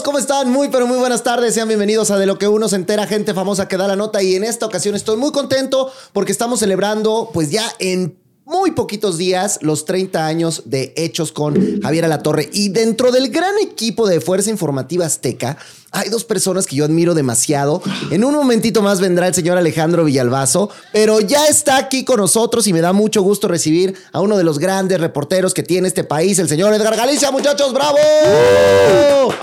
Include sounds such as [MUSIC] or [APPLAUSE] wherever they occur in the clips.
¿cómo están? Muy, pero muy buenas tardes. Sean bienvenidos a De lo que uno se entera, gente famosa que da la nota. Y en esta ocasión estoy muy contento porque estamos celebrando, pues ya en muy poquitos días, los 30 años de Hechos con Javier Alatorre. Y dentro del gran equipo de Fuerza Informativa Azteca, hay dos personas que yo admiro demasiado. En un momentito más vendrá el señor Alejandro Villalbazo, pero ya está aquí con nosotros y me da mucho gusto recibir a uno de los grandes reporteros que tiene este país, el señor Edgar Galicia. Muchachos, bravo.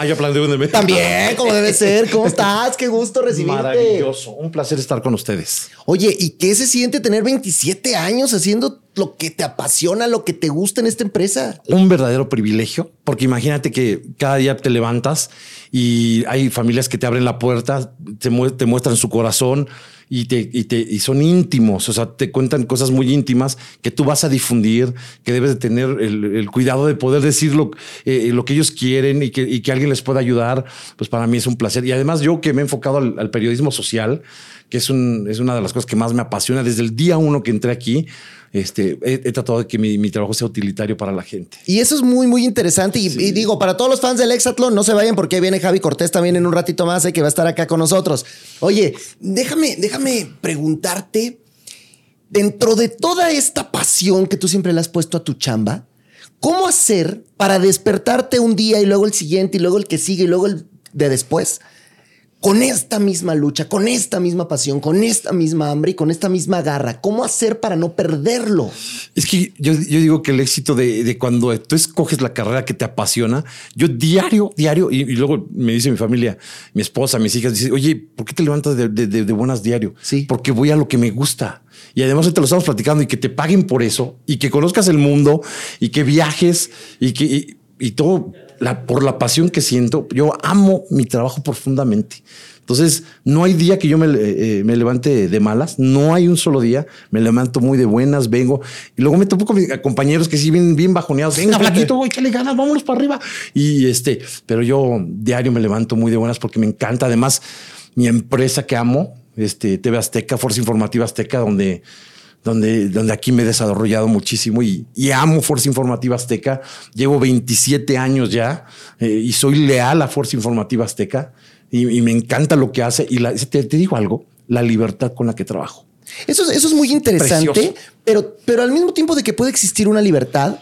Ya planteé un También, como debe ser. ¿Cómo estás? Qué gusto recibirte. Maravilloso. Un placer estar con ustedes. Oye, ¿y qué se siente tener 27 años haciendo lo que te apasiona, lo que te gusta en esta empresa? Un verdadero privilegio, porque imagínate que cada día te levantas y hay familias que te abren la puerta, te, muestran su corazón y, te, son íntimos, o sea, te cuentan cosas muy íntimas que tú vas a difundir, que debes de tener el, cuidado de poder decir lo, eh, que ellos quieren y que, alguien les pueda ayudar, pues para mí es un placer. Y además yo que me he enfocado al, periodismo social, que es una de las cosas que más me apasiona desde el día uno que entré aquí, este, he, tratado de que mi, trabajo sea utilitario para la gente. Y eso es muy, muy interesante. Y, digo, para todos los fans del Exatlón, no se vayan porque viene Javi Cortés también en un ratito más, eh, que va a estar acá con nosotros. Oye, déjame, déjame preguntarte, dentro de toda esta pasión que tú siempre le has puesto a tu chamba, ¿cómo hacer para despertarte un día y luego el siguiente y luego el que sigue y luego el de después? Con esta misma lucha, con esta misma pasión, con esta misma hambre y con esta misma garra? ¿Cómo hacer para no perderlo? Es que yo, digo que el éxito de, cuando tú escoges la carrera que te apasiona, yo diario, diario, y, luego me dice mi familia, mi esposa, mis hijas, dice, oye, ¿por qué te levantas de, buenas diario? Sí. Porque voy a lo que me gusta. Y además te lo estamos platicando y que te paguen por eso y que conozcas el mundo y que viajes y que y todo por la pasión que siento, yo amo mi trabajo profundamente. Entonces, no hay día que yo me, eh, me, levante de malas, no hay un solo día, me levanto muy de buenas, vengo, y luego me topo con mis compañeros que sí vienen bien bajoneados, venga, flaquito, güey, le ganas, vámonos para arriba. Y este, pero yo diario me levanto muy de buenas porque me encanta, además, mi empresa que amo, este, TV Azteca, Fuerza Informativa Azteca, donde donde, donde aquí me he desarrollado muchísimo y, amo Fuerza Informativa Azteca. Llevo 27 años ya eh, y soy leal a Fuerza Informativa Azteca y, me encanta lo que hace. Y te, digo algo, la libertad con la que trabajo. Eso, eso es muy interesante, pero, pero al mismo tiempo de que puede existir una libertad,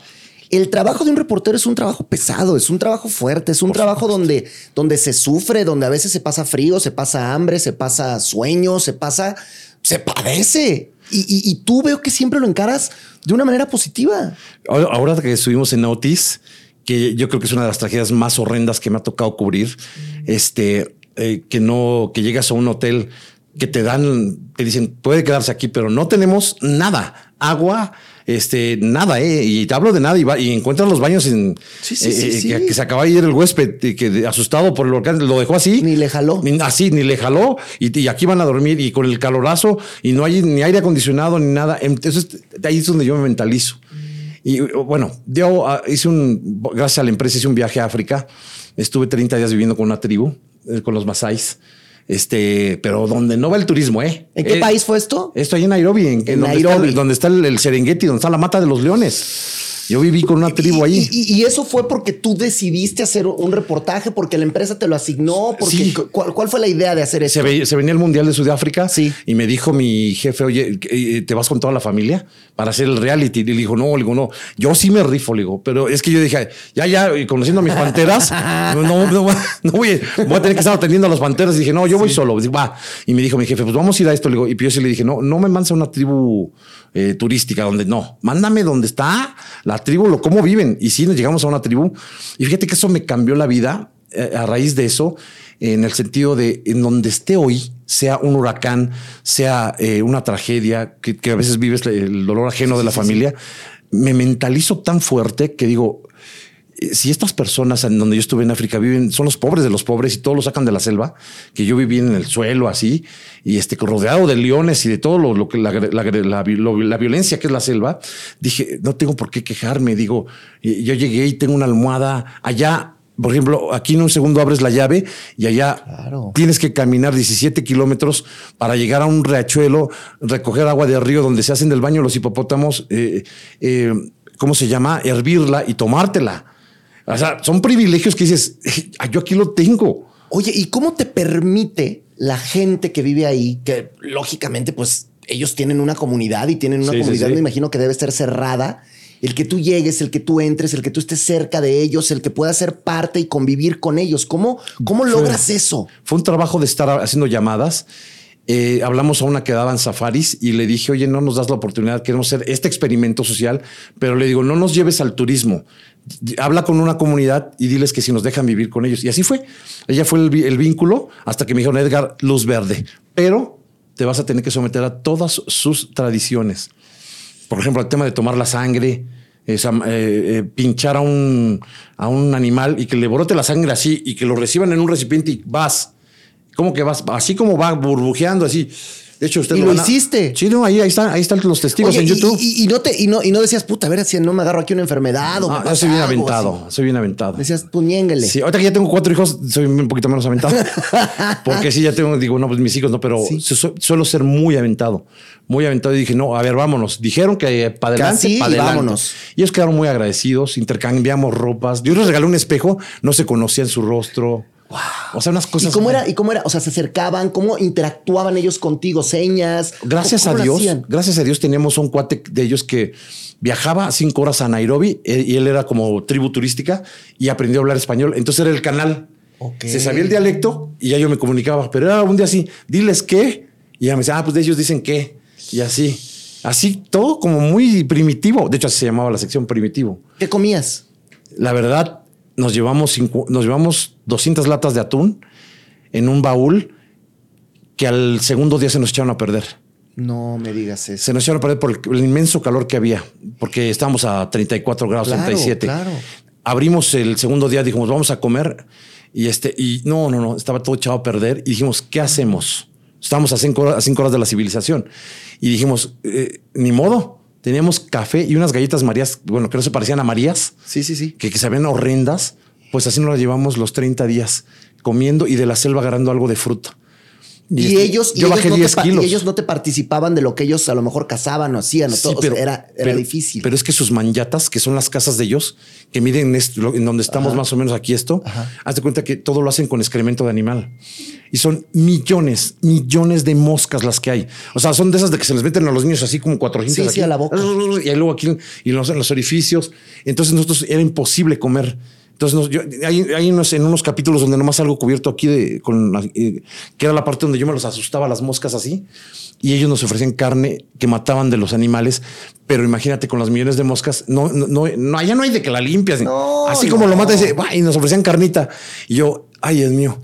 el trabajo de un reportero es un trabajo pesado, es un trabajo fuerte, es un trabajo donde, donde se sufre, donde a veces se pasa frío, se pasa hambre, se pasa sueño, se pasa, se padece. Y, tú veo que siempre lo encaras de una manera positiva. Ahora que estuvimos en Otis, que yo creo que es una de las tragedias más horrendas que me ha tocado cubrir, este, eh, que no, que llegas a un hotel que te dan, te dicen, puede quedarse aquí, pero no tenemos nada, agua, este, nada, ¿eh? Y te hablo de nada y, va, y encuentran los baños en, sí, sí, sí, eh, que, se acaba de ir el huésped, que asustado por el volcán, lo dejó así. Ni le jaló. así, ni le jaló. Y, y, aquí van a dormir y con el calorazo y no hay ni aire acondicionado ni nada. Entonces, ahí es donde yo me mentalizo. Y bueno, yo ah, hice un, gracias a la empresa, hice un viaje a África. Estuve 30 días viviendo con una tribu, eh, con los Masáis. Este, pero donde no va el turismo, ¿eh? ¿En qué eh, país fue esto? Esto ahí en Nairobi, en, en Nairobi. donde está el, el Serengeti, donde está la mata de los leones. Yo viví con una tribu ahí. Y, eso fue porque tú decidiste hacer un reportaje, porque la empresa te lo asignó. Porque, ¿cuál, fue la idea de hacer eso? Se, venía el Mundial de Sudáfrica sí. y me dijo mi jefe, oye, eh, ¿te vas con toda la familia para hacer el reality? Y le dijo, no, le digo, no, yo sí me rifo, le digo, pero es que yo dije, ya, ya, conociendo a mis panteras, no, no, no, voy, voy, a tener que estar atendiendo a las panteras. Y dije, no, yo voy solo. va. Y me dijo mi jefe, pues vamos a ir a esto. Le digo, y yo sí le dije, no, no me mandes a una tribu eh, turística donde no, mándame donde está la tribu, lo cómo viven. Y sí, nos llegamos a una tribu. Y fíjate que eso me cambió la vida eh, a raíz de eso, en el sentido de en donde esté hoy, sea un huracán, sea eh, una tragedia, que, a veces vives el dolor ajeno de la familia, me mentalizo tan fuerte que digo, si estas personas en donde yo estuve en África viven, son los pobres de los pobres y todos lo sacan de la selva, que yo viví en el suelo así, y este rodeado de leones y de todo lo, que la, la, violencia que es la selva, dije, no tengo por qué quejarme. Digo, yo llegué y tengo una almohada allá. Por ejemplo, aquí en un segundo abres la llave y allá tienes que caminar 17 kilómetros para llegar a un riachuelo, recoger agua de río donde se hacen del baño los hipopótamos, eh, eh, ¿cómo se llama? Hervirla y tomártela. O sea, son privilegios que dices, yo aquí lo tengo. Oye, ¿y cómo te permite la gente que vive ahí, que lógicamente, pues ellos tienen una comunidad y tienen una comunidad, me imagino que debe ser cerrada? El que tú llegues, el que tú entres, el que tú estés cerca de ellos, el que puedas ser parte y convivir con ellos. ¿Cómo, cómo logras eso? Fue un trabajo de estar haciendo llamadas. Eh, hablamos a una que daban safaris y le dije, oye, no nos das la oportunidad, queremos hacer este experimento social, pero le digo, no nos lleves al turismo. Habla con una comunidad y diles que si nos dejan vivir con ellos. Y así fue. Ella fue el, vínculo hasta que me dijeron, Edgar, luz verde, pero te vas a tener que someter a todas sus tradiciones por ejemplo, el tema de tomar la sangre, eh, eh, pinchar a un, a un animal y que le brote la sangre así y que lo reciban en un recipiente y vas. ¿Cómo que vas? Así como va burbujeando, así. De hecho, usted ¿Y lo, hiciste. Sí, no, ahí, ahí, están, ahí están los testigos en YouTube. Y, no te, y, no, y no decías, puta, a ver si no me agarro aquí una enfermedad o no, soy bien aventado, soy bien aventado. Decías, puñéngale. Sí, ahorita que ya tengo cuatro hijos, soy un poquito menos aventado. [LAUGHS] Porque sí, ya tengo, digo, no, pues mis hijos no, pero suelo ser muy aventado, muy aventado. Y dije, no, a ver, vámonos. Dijeron que para adelante, para adelante. Vámonos. Y ellos quedaron muy agradecidos, intercambiamos ropas. Yo les regalé un espejo, no se conocía en su rostro. Wow. O sea, unas cosas. ¿Y cómo era? ¿Y cómo era? O sea, se acercaban, cómo interactuaban ellos contigo, señas. Gracias a Dios, gracias a Dios teníamos un cuate de ellos que viajaba cinco horas a Nairobi eh, y él era como tribu turística y aprendió a hablar español. Entonces era el canal. Se sabía el dialecto y ya yo me comunicaba, pero era un día así, diles qué. Y ya me decía, ah, pues de ellos dicen qué. Y así, así todo como muy primitivo. De hecho, así se llamaba la sección primitivo. ¿Qué comías? La verdad, nos llevamos, nos llevamos 200 latas de atún en un baúl que al segundo día se nos echaron a perder. No me digas eso. Se nos echaron a perder por el, inmenso calor que había, porque estábamos a 34 grados, claro, 37. Claro. Abrimos el segundo día, dijimos, vamos a comer. Y este, y no, no, no, estaba todo echado a perder. Y dijimos, ¿qué hacemos? Estábamos a cinco, a cinco horas de la civilización. Y dijimos, eh, ni modo, Teníamos café y unas galletas marías, bueno, que no se parecían a marías. Sí, sí, sí. Que, que se horrendas. Pues así nos las llevamos los 30 días comiendo y de la selva agarrando algo de fruta. Y, ellos, yo bajé 10 kilos. Y ellos no te participaban de lo que ellos a lo mejor cazaban o hacían. pero, era, era difícil. Pero es que sus manyatas, que son las casas de ellos, que miden en donde estamos más o menos aquí esto, haz de cuenta que todo lo hacen con excremento de animal. Y son millones, millones de moscas las que hay. O sea, son de esas de que se les meten a los niños así como 400 sí, a la boca. [LAUGHS] Y luego aquí y los, en los orificios. Entonces nosotros era imposible comer entonces, yo, hay, unos, en unos capítulos donde nomás algo cubierto aquí de, con, eh, que era la parte donde yo me los asustaba las moscas así y ellos nos ofrecían carne que mataban de los animales, pero imagínate con las millones de moscas, no, no, no, allá no hay de que la limpias, así como lo matas y nos ofrecían carnita y yo, ay, es mío.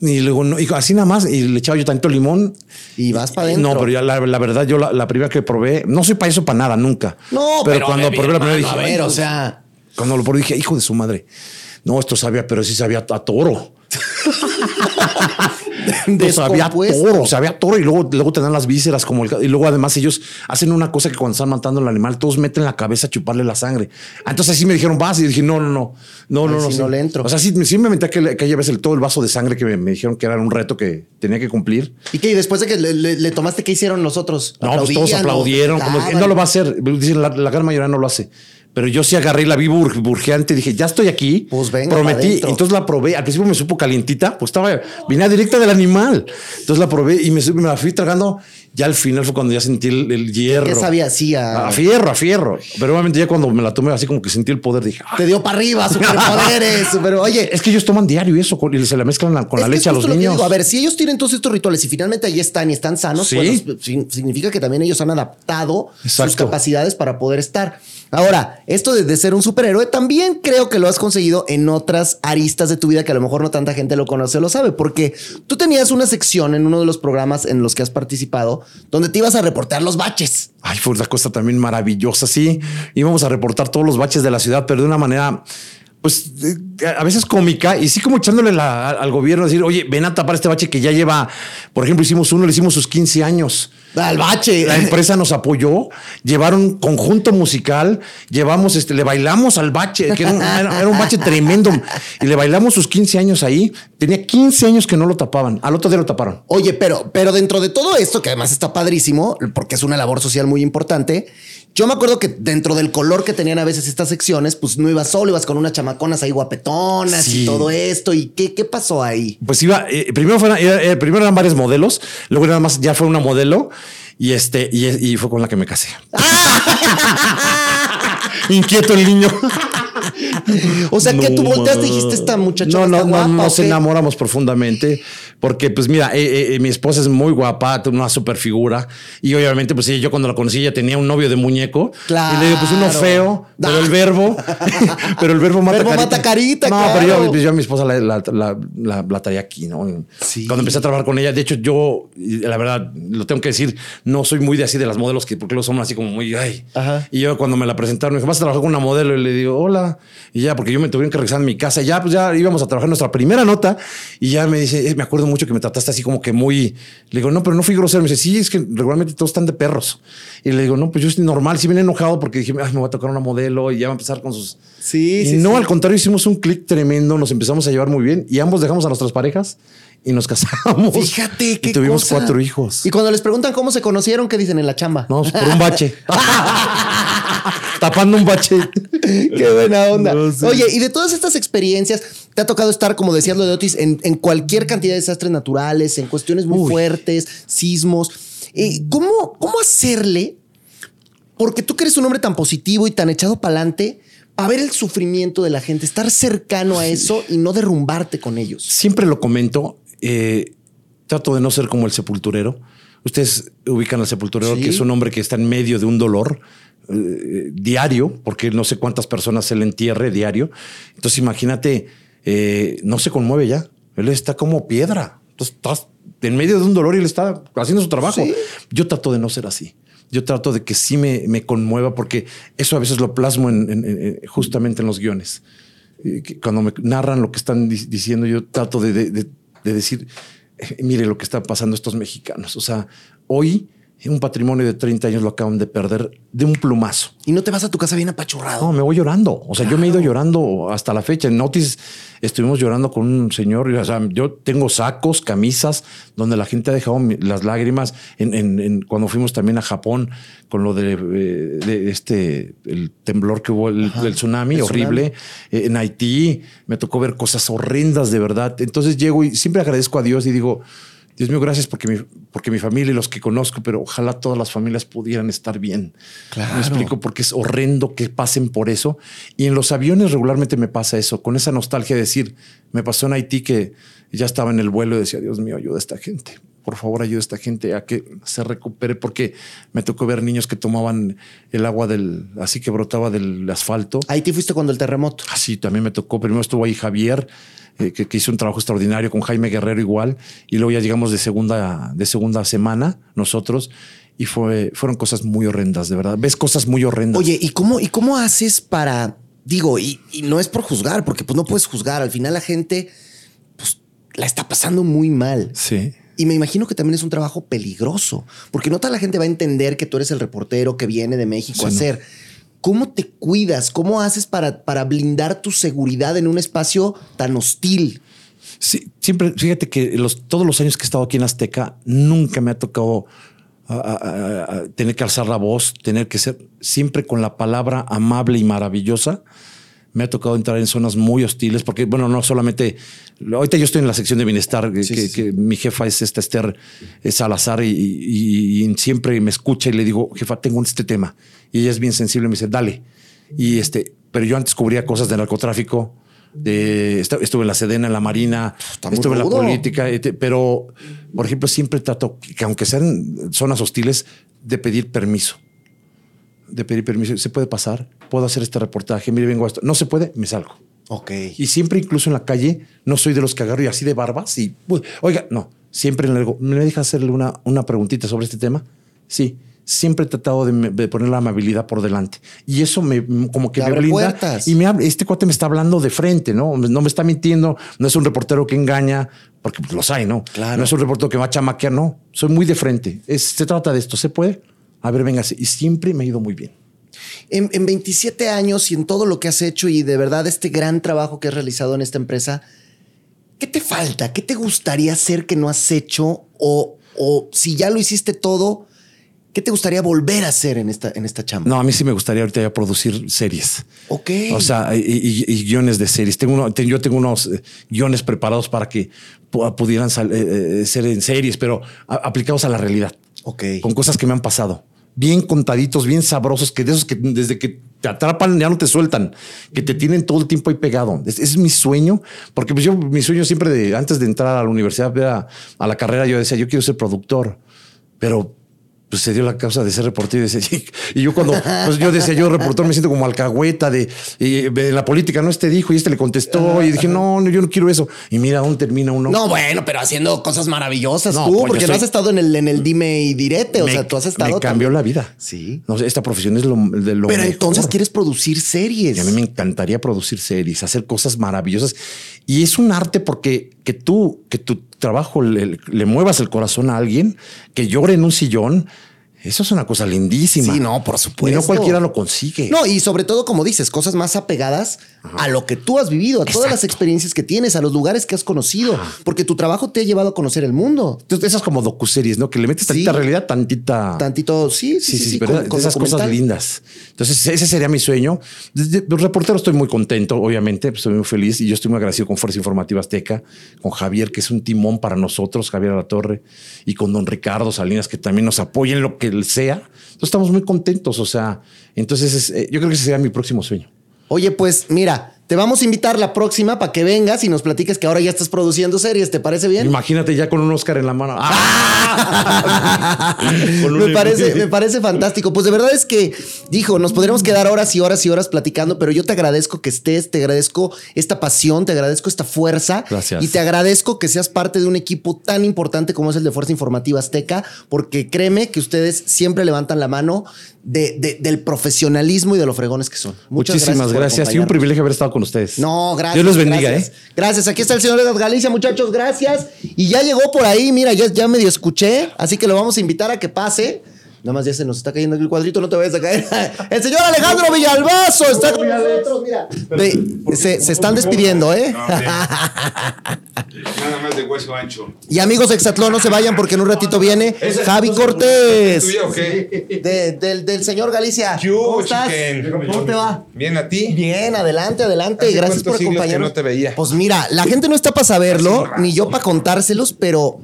Y luego, no, y así nada más, y le echaba yo tanto limón. Y vas para adentro. No, pero ya la, verdad, yo la, primera que probé, no soy para eso para nada, nunca. No, pero, cuando probé la primera dije, a ver, o sea, cuando lo probé dije, hijo de su madre. No, esto sabía, pero sí sabía a toro. [LAUGHS] sabía toro, sabía toro y luego, luego te dan las vísceras como el, y luego además ellos hacen una cosa que cuando están matando al animal todos meten la cabeza a chuparle la sangre. Entonces así me dijeron, vas y dije, no, no, no, no, no, no, si no le entro. O sea, sí, sí me metí que, que lleves el, todo el vaso de sangre que me, dijeron que era un reto que tenía que cumplir. Y que después de que le, tomaste, ¿qué hicieron los otros? No, pues todos aplaudieron, como no lo va a hacer. Dicen, la, la gran mayoría no lo hace. Pero yo sí agarré la vi burgeante y dije, ya estoy aquí. Pues venga. Prometí. Entonces la probé. Al principio me supo calientita, pues estaba, vine directa del animal. Entonces la probé y me, me, la fui tragando. Ya al final fue cuando ya sentí el, hierro. ¿Qué sabía así? A... fierro, a fierro. Pero obviamente ya cuando me la tomé así como que sentí el poder, dije, te dio para arriba, superpoderes. [LAUGHS] pero oye, es que ellos toman diario eso y se la mezclan con la leche a los niños. a ver, si ellos tienen todos estos rituales y finalmente ahí están y están sanos, pues significa que también ellos han adaptado sus capacidades para poder estar. Ahora, esto de, ser un superhéroe también creo que lo has conseguido en otras aristas de tu vida que a lo mejor no tanta gente lo conoce o lo sabe, porque tú tenías una sección en uno de los programas en los que has participado donde te ibas a reportar los baches. Ay, fue una cosa también maravillosa, sí. Íbamos a reportar todos los baches de la ciudad, pero de una manera pues eh, a veces cómica y sí como echándole al gobierno decir, oye, ven a tapar este bache que ya lleva, por ejemplo, hicimos uno, le hicimos sus 15 años. Al bache. La empresa nos apoyó, llevaron conjunto musical, llevamos, este, le bailamos al bache, que era un, bache tremendo, y le bailamos sus 15 años ahí. Tenía 15 años que no lo tapaban, al otro día lo taparon. Oye, pero, pero dentro de todo esto, que además está padrísimo, porque es una labor social muy importante, Yo me acuerdo que dentro del color que tenían a veces estas secciones, pues no ibas solo, ibas con unas chamaconas ahí guapetonas Sí. y todo esto. ¿Y qué, qué pasó ahí? Pues iba, eh, primero, fueron, eh, primero eran varios modelos, luego nada más ya fue una modelo y este, y, y fue con la que me casé. [LAUGHS] Inquieto el niño. O sea, que tú volteaste y dijiste, esta muchacha No, no, está no, nos ¿o qué?" enamoramos profundamente porque, pues mira, eh, eh, mi esposa es muy guapa, tiene una super figura y obviamente, pues sí, yo cuando la conocí ella tenía un novio de muñeco. Claro. Y le digo, pues uno feo, pero el verbo, [LAUGHS] [LAUGHS] pero el verbo mata Verbo carita. mata carita, No, claro. pero yo, pues, yo a mi esposa la, la, la, la- la traía aquí, ¿no? Sí. Cuando empecé a trabajar con ella, de hecho, yo, la verdad, lo tengo que decir, no soy muy de así de las modelos que, porque luego son así como muy, ay. Ajá. Y yo cuando me la presentaron, me dijo, vas a trabajar con una modelo. Y le digo, hola. Y ya, porque yo me tuvieron que regresar a mi casa. Y ya, pues ya íbamos a trabajar nuestra primera nota. Y ya me dice, eh, me acuerdo mucho que me trataste así como que muy. Le digo, no, pero no fui grosero. Me dice, sí, es que regularmente todos están de perros. Y le digo, no, pues yo estoy normal. Sí, vine enojado porque dije, ay, me voy a tocar una modelo y ya va a empezar con sus. Sí, y sí, no, sí. al contrario, hicimos un clic tremendo. Nos empezamos a llevar muy bien y ambos dejamos a nuestras parejas y nos casamos. Fíjate que Y tuvimos cuatro hijos. Y cuando les preguntan cómo se conocieron, ¿qué dicen en la chamba? No, por un bache. [LAUGHS] Tapando un bache. Qué buena onda. No, sí. Oye, y de todas estas experiencias, te ha tocado estar, como decías lo de Otis, en, en cualquier cantidad de desastres naturales, en cuestiones muy Uy. fuertes, sismos. Eh, ¿cómo, ¿Cómo hacerle? Porque tú que eres un hombre tan positivo y tan echado para adelante, para ver el sufrimiento de la gente, estar cercano a eso y no derrumbarte con ellos. Siempre lo comento. Eh, trato de no ser como el sepulturero. Ustedes ubican al sepulturero, Sí. que es un hombre que está en medio de un dolor eh, diario, porque no sé cuántas personas se le entierre diario. Entonces, imagínate, eh, no se conmueve ya. Él está como piedra. Entonces, estás en medio de un dolor y él está haciendo su trabajo. Sí. Yo trato de no ser así. Yo trato de que sí me, me conmueva, porque eso a veces lo plasmo en- en- en- justamente en los guiones. Cuando me narran lo que están di- diciendo, yo trato de, de- de- de decir, eh, mire lo que está pasando estos mexicanos. O sea, hoy un patrimonio de 30 años lo acaban de perder de un plumazo. Y no te vas a tu casa bien apachurrado. No, me voy llorando. O sea, yo me he ido llorando hasta la fecha. En Notis estuvimos llorando con un señor. O sea, yo tengo sacos, camisas, donde la gente ha dejado las lágrimas. En, en- en- cuando fuimos también a Japón con lo de, eh, de este, el temblor que hubo, el, el tsunami el horrible. Eh, en Haití me tocó ver cosas horrendas de verdad. Entonces llego y siempre agradezco a Dios y digo, Dios mío, gracias porque mi, porque mi familia y los que conozco, pero ojalá todas las familias pudieran estar bien. Claro. Me explico porque es horrendo que pasen por eso. Y en los aviones regularmente me pasa eso, con esa nostalgia de decir, me pasó en Haití que ya estaba en el vuelo y decía, Dios mío, ayuda a esta gente. Por favor, ayuda a esta gente a que se recupere, porque me tocó ver niños que tomaban el agua del, así que brotaba del asfalto. Ahí te fuiste cuando el terremoto. Así también me tocó. Primero estuvo ahí Javier, eh, que, que hizo un trabajo extraordinario con Jaime Guerrero igual. Y luego ya llegamos de segunda, de segunda semana nosotros. Y fue, fueron cosas muy horrendas, de verdad. Ves cosas muy horrendas. Oye, ¿y cómo, ¿y cómo haces para, digo, y, y no es por juzgar, porque pues no puedes juzgar, al final la gente pues la está pasando muy mal. Sí. Y me imagino que también es un trabajo peligroso, porque no toda la gente va a entender que tú eres el reportero que viene de México Sí, a no. ¿Cómo te cuidas? ¿Cómo haces para, para blindar tu seguridad en un espacio tan hostil? Sí, siempre, fíjate que todos los años que he estado aquí en Azteca, nunca me ha tocado a- a- a- a tener que alzar la voz, tener que ser siempre con la palabra amable y maravillosa. Me ha tocado entrar en zonas muy hostiles, porque, bueno, no solamente. Ahorita yo estoy en la sección de bienestar, que, Sí, que- sí, que mi jefa es esta Esther eh, Salazar y, y- y siempre me escucha y le digo, jefa, tengo este tema. Y ella es bien sensible, me dice, dale. Y este, pero yo antes cubría cosas de narcotráfico, de, estuve en la Sedena, en la Marina, Está estuve en la política, pero, por ejemplo, siempre trato que, aunque sean zonas hostiles, de pedir permiso. De pedir permiso. ¿Se puede pasar? ¿Puedo hacer este reportaje? Mire, vengo a esto. No se puede, me salgo. Ok. Y siempre, incluso en la calle, no soy de los que agarro y así de barbas y, uy, oiga, no, siempre le digo, ¿me deja hacerle una, una preguntita sobre este tema? Sí, siempre he tratado de, poner la amabilidad por delante. Y eso me, como que Te me abre blinda. puertas. Y me habla, este cuate me está hablando de frente, ¿no? No me está mintiendo, no es un reportero que engaña, porque pues, los hay, ¿no? Claro. No es un reportero que va a chamaquear, no. Soy muy de frente. Es- se trata de esto, ¿se puede? A ver, véngase. Y siempre me ha ido muy bien. En, en 27 años y en todo lo que has hecho y de verdad este gran trabajo que has realizado en esta empresa, ¿qué te falta? ¿Qué te gustaría hacer que no has hecho? O, o si ya lo hiciste todo, ¿Qué te gustaría volver a hacer en esta, en esta chamba? No, a mí sí me gustaría ahorita ya producir series. Ok. O sea, y, y- y guiones de series. Tengo uno- yo tengo unos eh, guiones preparados para que pu- pudieran eh, eh, ser en series, pero aplicados a la realidad. Ok. Con cosas que me han pasado. Bien contaditos, bien sabrosos, que de esos que desde que te atrapan ya no te sueltan, que te tienen todo el tiempo ahí pegado. Es, es mi sueño, porque pues yo, mi sueño siempre de antes de entrar a la universidad, a, a la carrera, yo decía, yo quiero ser productor, pero pues se dio la causa de ser reportero y, yo cuando pues yo decía yo reportero me siento como alcahueta de, de la política no este dijo y este le contestó y dije no, no yo no quiero eso y mira dónde termina uno No, bueno, pero haciendo cosas maravillosas No, tú, pues porque no soy- has estado en el, en el dime y direte. O Me- sea, tú has estado. me cambió también. la vida Sí. no sé esta profesión es lo de lo Pero mejor. entonces quieres producir series. Y a mí me encantaría producir series, hacer cosas maravillosas. Y es un arte porque que tú, que tu trabajo le, le muevas el corazón a alguien, que llore en un sillón, eso es una cosa lindísima. Sí, no, por Y supuesto. no cualquiera lo consigue. No, y sobre todo, como dices, cosas más apegadas a lo que tú has vivido, a todas las experiencias que tienes, a los lugares que has conocido, porque tu trabajo te ha llevado a conocer el mundo. Entonces, esas como docuseries, ¿no? Que le metes tantita Sí. realidad, tantita. Tantito, sí, sí, sí, sí, ¿verdad? con- con esas cosas lindas. Entonces, ese sería mi sueño. Desde los reporteros estoy muy contento, obviamente, pues, estoy muy feliz y yo estoy muy agradecido con Fuerza Informativa Azteca, con Javier, que es un timón para nosotros, Javier La Torre, y con don Ricardo Salinas, que también nos apoya en lo que sea. Entonces, estamos muy contentos. O sea, entonces es- eh, yo creo que ese sería mi próximo sueño. Oye, pues mira, te vamos a invitar la próxima para que vengas y nos platiques que ahora ya estás produciendo series. ¿Te parece bien? Imagínate ya con un Oscar en la mano. [LAUGHS] ¡Ah! Me, parece, me parece fantástico. Pues de verdad es que, dijo, nos podríamos quedar horas y horas y horas platicando, pero yo te agradezco que estés, te agradezco esta pasión, te agradezco esta fuerza. Gracias. Y te agradezco que seas parte de un equipo tan importante como es el de Fuerza Informativa Azteca, porque créeme que ustedes siempre levantan la mano de- de- del profesionalismo y de los fregones que son. Muchas Muchísimas por gracias. Y un privilegio haber estado con ustedes. No, gracias. Dios los bendiga, gracias. ¿eh? Gracias. Aquí está el señor Edad Galicia, muchachos. Gracias. Y ya llegó por ahí. Mira, ya, ya medio escuché. Así que lo vamos a invitar a que pase. Nada más ya se nos está cayendo aquí el cuadrito, no te vayas a caer. [LAUGHS] El señor Alejandro Villalbazo está con nosotros. Mira, se, se están despidiendo, ¿eh? [LAUGHS] Nada más de hueso ancho. Y amigos de Exatlón, no se vayan porque en un ratito viene ¿Ese- Javi ¿Es Cortés. De- del, del señor Galicia. ¿Qué hubo, ¿Cómo estás? ¿Cómo te va? Bien a ti. Bien, adelante, adelante. ¿Hace Gracias por acompañarnos. no te veía? Pues mira, la gente no está para saberlo, ni yo para contárselos, pero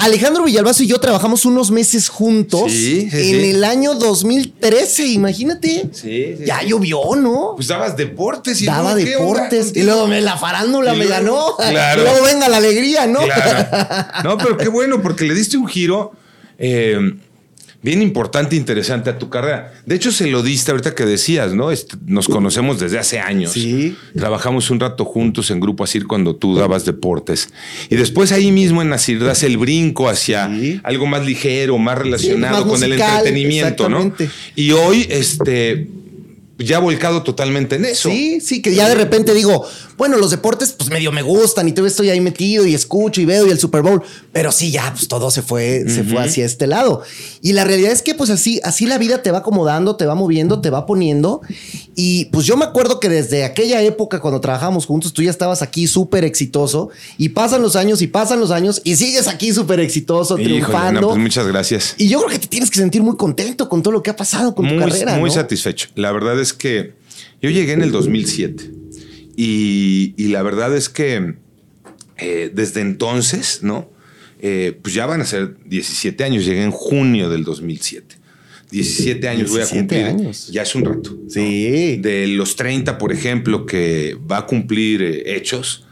Alejandro Villalbazo y yo trabajamos unos meses juntos Sí, sí, en sí. el año 2013, imagínate. Sí, sí, Ya sí. llovió, ¿no? Pues dabas deportes y Daba luego, ¿qué onda deportes. Y luego me la farándula Y me luego- ganó. Claro. Y luego venga la alegría, ¿no? Claro. [LAUGHS] No, pero qué bueno, porque le diste un giro eh, bien importante e interesante a tu carrera. De hecho, se lo diste ahorita que decías, ¿no? Este, nos conocemos desde hace años. Sí. Trabajamos un rato juntos en Grupo Asir cuando tú dabas deportes. Y después ahí mismo en Asir das el brinco hacia Sí. algo más ligero, más relacionado más con el entretenimiento, ¿no? Y hoy, este, ya volcado totalmente en eso. Sí, sí, que ya de repente digo, bueno, los deportes pues medio me gustan y todavía estoy ahí metido y escucho y veo y el Super Bowl, pero sí, ya pues todo se fue, se fue hacia este lado. Y la realidad es que pues así, así la vida te va acomodando, te va moviendo, te va poniendo. Y pues yo me acuerdo que desde aquella época cuando trabajábamos juntos, tú ya estabas aquí súper exitoso y pasan los años y pasan los años y sigues aquí súper exitoso, Híjole, no, triunfando. pues muchas gracias. y yo creo que te tienes que sentir muy contento con todo lo que ha pasado con tu muy, carrera. muy ¿no? satisfecho. La verdad es que yo llegué en el 2007 y, y la verdad es que eh, desde entonces, ¿no? Eh, pues ya van a ser 17 años. Llegué en junio del 2007. 17 años voy a 17 cumplir. años. Ya es un rato. Sí. De los 30, por ejemplo, que va a cumplir eh, hechos,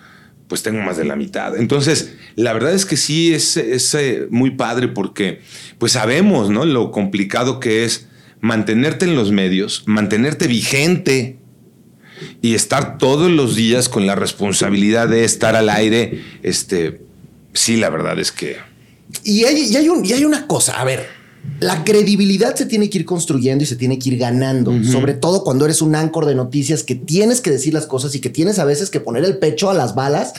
pues tengo más de la mitad. Entonces, la verdad es que sí es, es, eh, muy padre porque pues sabemos, ¿no? Lo complicado que es mantenerte en los medios, mantenerte vigente y estar todos los días con la responsabilidad de estar al aire. Este, sí, la verdad es que Y hay, y hay un- y hay una cosa, a ver, la credibilidad se tiene que ir construyendo y se tiene que ir ganando, sobre todo cuando eres un ancor de noticias que tienes que decir las cosas y que tienes a veces que poner el pecho a las balas.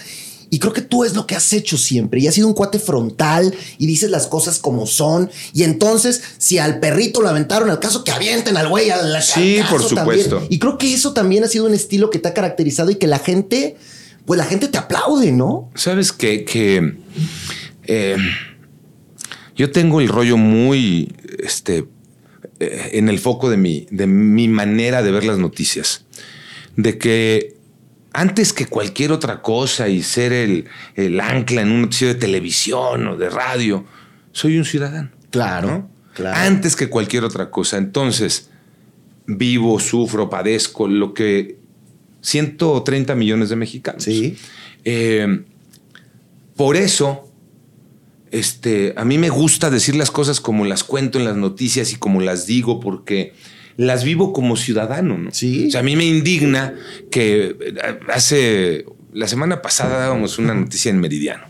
Y creo que tú es lo que has hecho siempre y has sido un cuate frontal y dices las cosas como son. Y entonces, si al perrito lo aventaron, al caso que avienten al güey al, al Sí, caso por también. supuesto. Y creo que eso también ha sido un estilo que te ha caracterizado y que la gente, pues la gente te aplaude, ¿no? ¿Sabes qué? Que eh, yo tengo el rollo muy este, eh, en el foco de mi, de mi manera de ver las noticias. De que antes que cualquier otra cosa y ser el, el ancla en un noticiero de televisión o de radio, soy un ciudadano. Claro, ¿no? claro. Antes que cualquier otra cosa. Entonces, vivo, sufro, padezco lo que 130 millones de mexicanos. Sí. Eh, por eso, este, a mí me gusta decir las cosas como las cuento en las noticias y como las digo, porque las vivo como ciudadano. ¿no? Sí. O sea, a mí me indigna que eh, hace la semana pasada dábamos una noticia en Meridiano,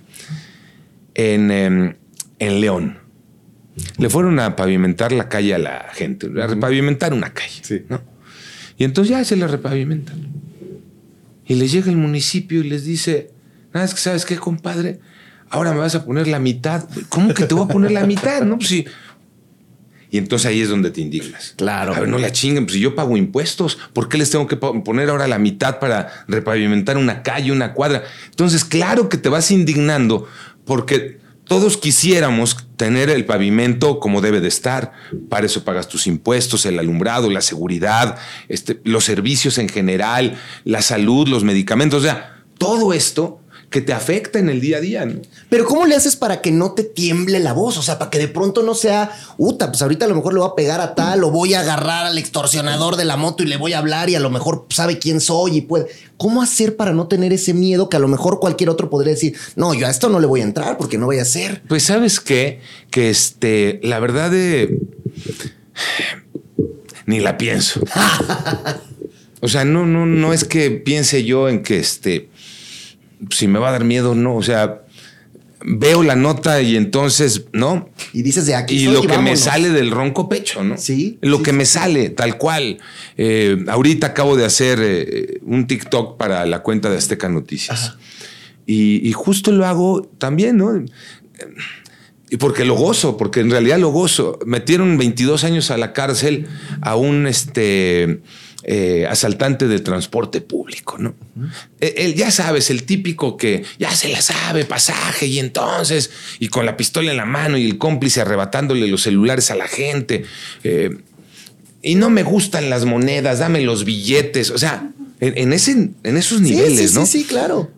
en, em, en León. Le fueron a pavimentar la calle a la gente, a repavimentar una calle. Sí. ¿no? Y entonces ya se le repavimentan. Y les llega el municipio y les dice, nada, es que sabes qué, compadre, ahora me vas a poner la mitad. ¿Cómo que te voy a poner la mitad? No, pues sí. Y entonces ahí es donde te indignas. Claro. A ver, no la chinguen, pues si yo pago impuestos, ¿por qué les tengo que po- poner ahora la mitad para repavimentar una calle, una cuadra? Entonces, claro que te vas indignando porque todos quisiéramos tener el pavimento como debe de estar. Para eso pagas tus impuestos, el alumbrado, la seguridad, este, los servicios en general, la salud, los medicamentos. O sea, todo esto que te afecta en el día a día. ¿no? Pero ¿cómo le haces para que no te tiemble la voz? O sea, para que de pronto no sea, uta, pues ahorita a lo mejor le voy a pegar a tal o voy a agarrar al extorsionador de la moto y le voy a hablar y a lo mejor sabe quién soy y puede. ¿Cómo hacer para no tener ese miedo que a lo mejor cualquier otro podría decir, no, yo a esto no le voy a entrar porque no voy a hacer? Pues sabes qué, que este, la verdad de ni la pienso. [LAUGHS] o sea, no, no, no es que piense yo en que este, si me va a dar miedo, no. O sea, veo la nota y entonces, ¿no? Y dices de aquí Y soy lo que me vámonos". sale del ronco pecho, ¿no? Sí, Lo sí, que sí, me sale, tal cual. Eh, ahorita acabo de hacer eh, un TikTok para la cuenta de Azteca Noticias. Y, y justo lo hago también, ¿no? Y porque lo gozo, porque en realidad lo gozo. Metieron 22 años a la cárcel a un este, eh, asaltante de transporte público, ¿no? Eh, Él, ya sabes, el típico que ya se la sabe, pasaje, y entonces, y con la pistola en la mano y el cómplice arrebatándole los celulares a la gente. eh, y no me gustan las monedas, dame los billetes. O sea, en, en ese, en esos Sí, niveles, sí, ¿no? sí, sí, claro.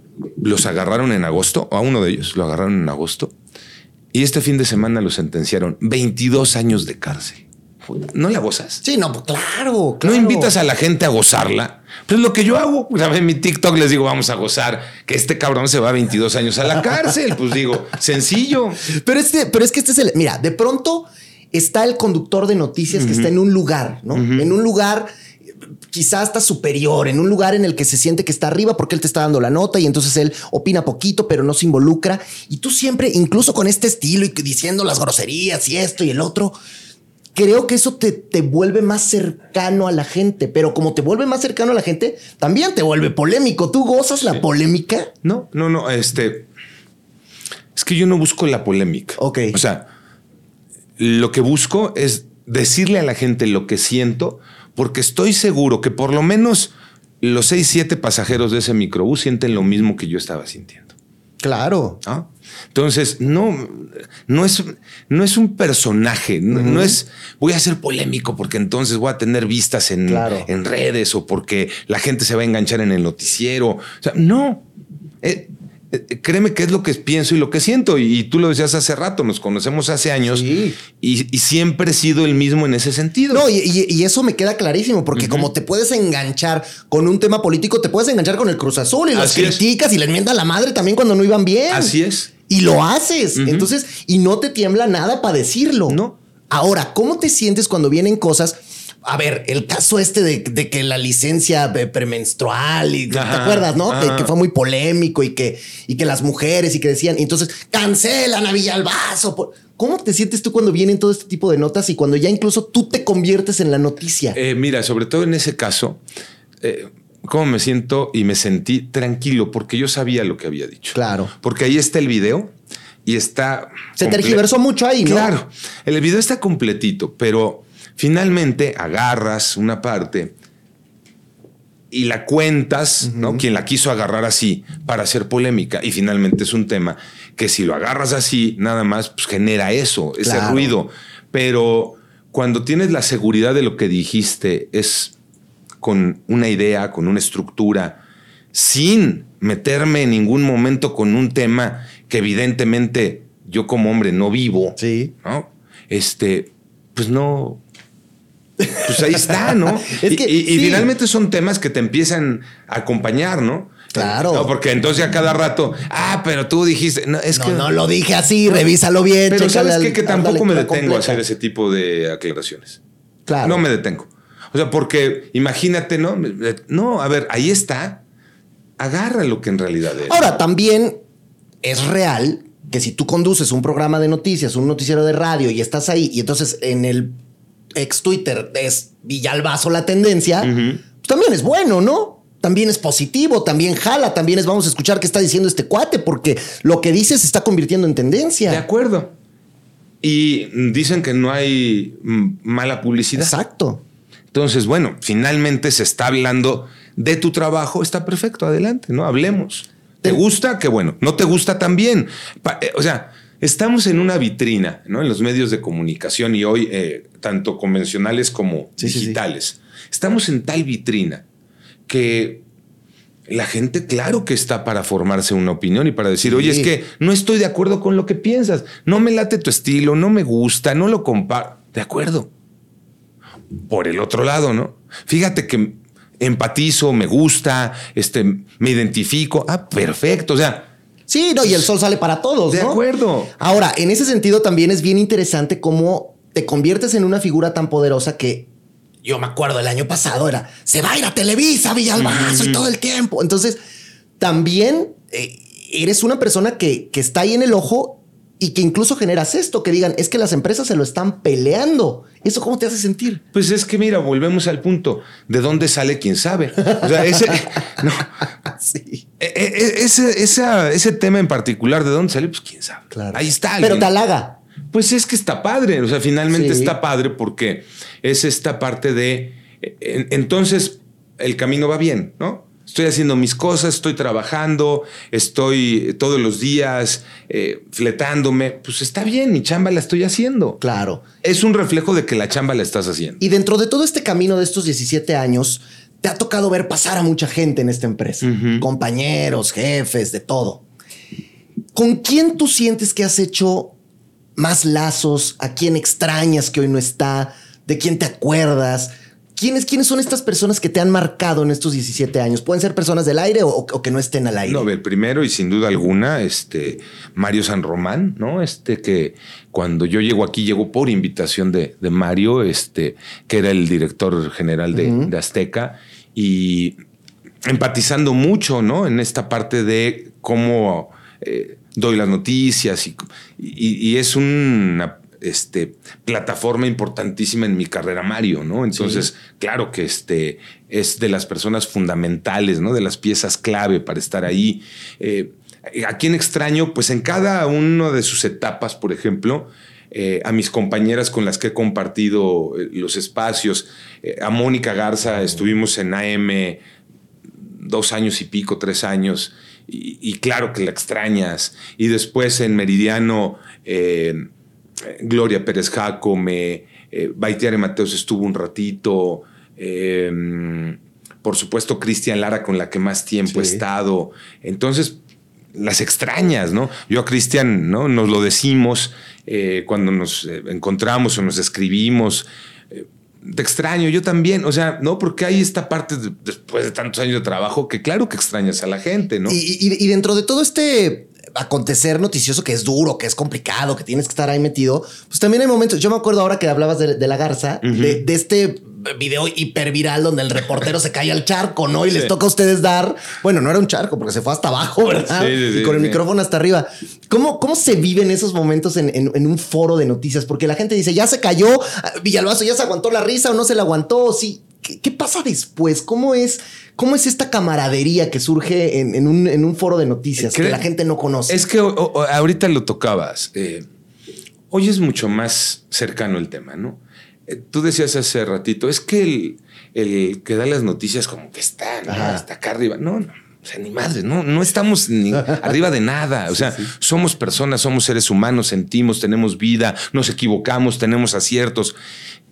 los agarraron en agosto, a uno de ellos lo agarraron en agosto, y este fin de semana lo sentenciaron 22 años de cárcel. ¿No la gozas? Sí, no, pues claro, No invitas a la gente a gozarla. Pues lo que yo hago, sea, en mi TikTok les digo, vamos a gozar, que este cabrón se va 22 años a la cárcel. Pues digo, sencillo. Pero, este, pero es que este es el. Mira, de pronto está el conductor de noticias que está en un lugar, ¿no? En un lugar eh, quizás hasta superior, en un lugar en el que se siente que está arriba porque él te está dando la nota y entonces él opina poquito, pero no se involucra. Y tú siempre, incluso con este estilo y diciendo las groserías y esto y el otro, creo que eso te, te vuelve más cercano a la gente. Pero como te vuelve más cercano a la gente, también te vuelve polémico. ¿Tú gozas la polémica? No, no, no, este. Es que yo no busco la polémica. Ok. O sea, lo que busco es decirle a la gente lo que siento, porque estoy seguro que por lo menos los seis, siete pasajeros de ese microbús sienten lo mismo que yo estaba sintiendo. Claro. ¿no? Entonces, no, no, es, no es un personaje, no, no es voy a ser polémico porque entonces voy a tener vistas en, Claro. en redes o porque la gente se va a enganchar en el noticiero. O sea, no. Eh, eh, créeme que es lo que pienso y lo que siento. Y, tú lo decías hace rato, nos conocemos hace años Sí. y, y siempre he sido el mismo en ese sentido. No, y, y- y eso me queda clarísimo, porque como te puedes enganchar con un tema político, te puedes enganchar con el Cruz Azul y los Así es. criticas y les mientas la madre también cuando no iban bien. Así es. Y lo haces. Entonces, y no te tiembla nada para decirlo. No. Ahora, ¿cómo te sientes cuando vienen cosas? A ver, el caso este de, de que la licencia eh, premenstrual, y, ¿te Ajá, acuerdas, no? Que, que fue muy polémico y que, y que las mujeres y que decían, y entonces cancelan a Villalbazo. por- ¿Cómo te sientes tú cuando vienen todo este tipo de notas y cuando ya incluso tú te conviertes en la noticia? Eh, mira, sobre todo en ese caso, eh, cómo me siento y me sentí tranquilo porque yo sabía lo que había dicho. Claro. Porque ahí está el video y está. Se tergiversó mucho ahí, ¿no? Claro. El video está completito, pero finalmente agarras una parte y la cuentas, ¿no? Quien la quiso agarrar así para hacer polémica. Y finalmente es un tema que si lo agarras así, nada más pues, genera eso, ese Claro. ruido. Pero cuando tienes la seguridad de lo que dijiste, es con una idea, con una estructura, sin meterme en ningún momento con un tema que evidentemente yo como hombre no vivo. Sí. ¿no? Este, pues no. Pues ahí está, ¿no? [LAUGHS] Es Y- que y, y sí. finalmente son temas que te empiezan a acompañar, ¿no? Claro. No, porque entonces a cada rato, ah, pero tú dijiste, no, es no, que. no lo dije así, revísalo bien. pero sabes qué? que tampoco me detengo a hacer ese tipo de aclaraciones. Claro. No me detengo. O sea, porque imagínate, ¿no? No, a ver, ahí está. Agarra lo que en realidad es. Ahora, también es real que si tú conduces un programa de noticias, un noticiero de radio y estás ahí y entonces en el ex Twitter es Villalbazo la tendencia, pues también es bueno, ¿no? También es positivo, también jala, también es vamos a escuchar qué está diciendo este cuate porque lo que dice se está convirtiendo en tendencia. De acuerdo. Y dicen que no hay mala publicidad. Exacto. Entonces, bueno, finalmente se está hablando de tu trabajo, está perfecto, adelante, ¿no? Hablemos. ¿Te gusta? Qué bueno. ¿No te gusta también? Eh, o sea, estamos en una vitrina, ¿no? En los medios de comunicación y hoy, eh, tanto convencionales como Sí, sí, sí. digitales. Estamos en tal vitrina que la gente, claro que está para formarse una opinión y para decir, oye, es que no estoy de acuerdo con lo que piensas, no me late tu estilo, no me gusta, no lo comparo. De acuerdo. Por el otro lado, ¿no? Fíjate que empatizo, me gusta, este, me identifico. Ah, perfecto. O sea, Sí, no, y el sol sale para todos, de ¿no? acuerdo. Ahora, en ese sentido también es bien interesante cómo te conviertes en una figura tan poderosa que yo me acuerdo el año pasado era se va a ir a Televisa, Villalbazo y todo el tiempo. Entonces, también eh, eres una persona que, que está ahí en el ojo y que incluso generas esto, que digan, es que las empresas se lo están peleando. ¿Eso cómo te hace sentir? Pues es que mira, volvemos al punto. ¿De dónde sale quién sabe? O sea, ese, [LAUGHS] no, Sí. e- e- ese, esa- ese tema en particular, ¿de dónde sale? Pues quién sabe. Claro. Ahí está. Pero te halaga. Pues es que está padre, o sea, finalmente Sí. está padre porque es esta parte de, en- entonces el camino va bien, ¿no? Estoy haciendo mis cosas, estoy trabajando, estoy todos los días eh, fletándome, pues está bien, mi chamba la estoy haciendo. Claro. Es un reflejo de que la chamba la estás haciendo. Y dentro de todo este camino de estos 17 años, te ha tocado ver pasar a mucha gente en esta empresa, compañeros, jefes, de todo. ¿Con quién tú sientes que has hecho más lazos? ¿A quién extrañas que hoy no está? ¿De quién te acuerdas? ¿Quiénes, ¿Quiénes son estas personas que te han marcado en estos 17 años? Pueden ser personas del aire o, o que no estén al aire. No, ver, primero y sin duda alguna, este Mario San Román, ¿no? Este que cuando yo llego aquí, llego por invitación de, de Mario, este, que era el director general de, de Azteca, y empatizando mucho, ¿no? En esta parte de cómo eh, doy las noticias y, y- y es una este, plataforma importantísima en mi carrera, Mario, ¿no? Entonces, claro que este es de las personas fundamentales, ¿no? De las piezas clave para estar ahí. Eh, ¿A quién extraño? Pues en cada una de sus etapas, por ejemplo, eh, a mis compañeras con las que he compartido eh, los espacios. Eh, a Mónica Garza estuvimos en AM dos años y pico, tres años, y, y claro que la extrañas. Y después en Meridiano, eh, Gloria Pérez Jacome, eh, Baitiare Mateos estuvo un ratito, eh, por supuesto Cristian Lara con la que más tiempo he estado. Entonces, las extrañas, ¿no? Yo a Cristian, ¿no? Nos lo decimos eh, cuando nos eh, encontramos o nos escribimos. eh, te extraño, yo también. O sea, no, porque hay esta parte de- después de tantos años de trabajo que claro que extrañas a la gente, ¿no? Y, y- y dentro de todo este acontecer noticioso que es duro, que es complicado, que tienes que estar ahí metido, pues también hay momentos. Yo me acuerdo ahora que hablabas de, de la garza, de, de este video hiperviral donde el reportero se cae al charco, ¿no? Y les toca a ustedes dar. Bueno, no era un charco porque se fue hasta abajo, ¿verdad? Sí, sí, y con el micrófono hasta arriba. ¿Cómo, cómo se viven esos momentos en, en- en un foro de noticias? Porque la gente dice, ya se cayó, ah, Villalbazo ya se aguantó la risa o no se la aguantó, o sí. ¿Qué, qué pasa después? ¿Cómo es, ¿Cómo es esta camaradería que surge en, en un, en un foro de noticias que la gente no conoce? Es que o- o- ahorita lo tocabas. eh, hoy es mucho más cercano el tema, ¿no? eh, tú decías hace ratito, es que el, el que da las noticias como que está, ¿no? Está acá arriba. No, no. O sea, ni madre, no, no estamos ni [LAUGHS] arriba de nada. O sea, somos personas, somos seres humanos, sentimos, tenemos vida, nos equivocamos, tenemos aciertos.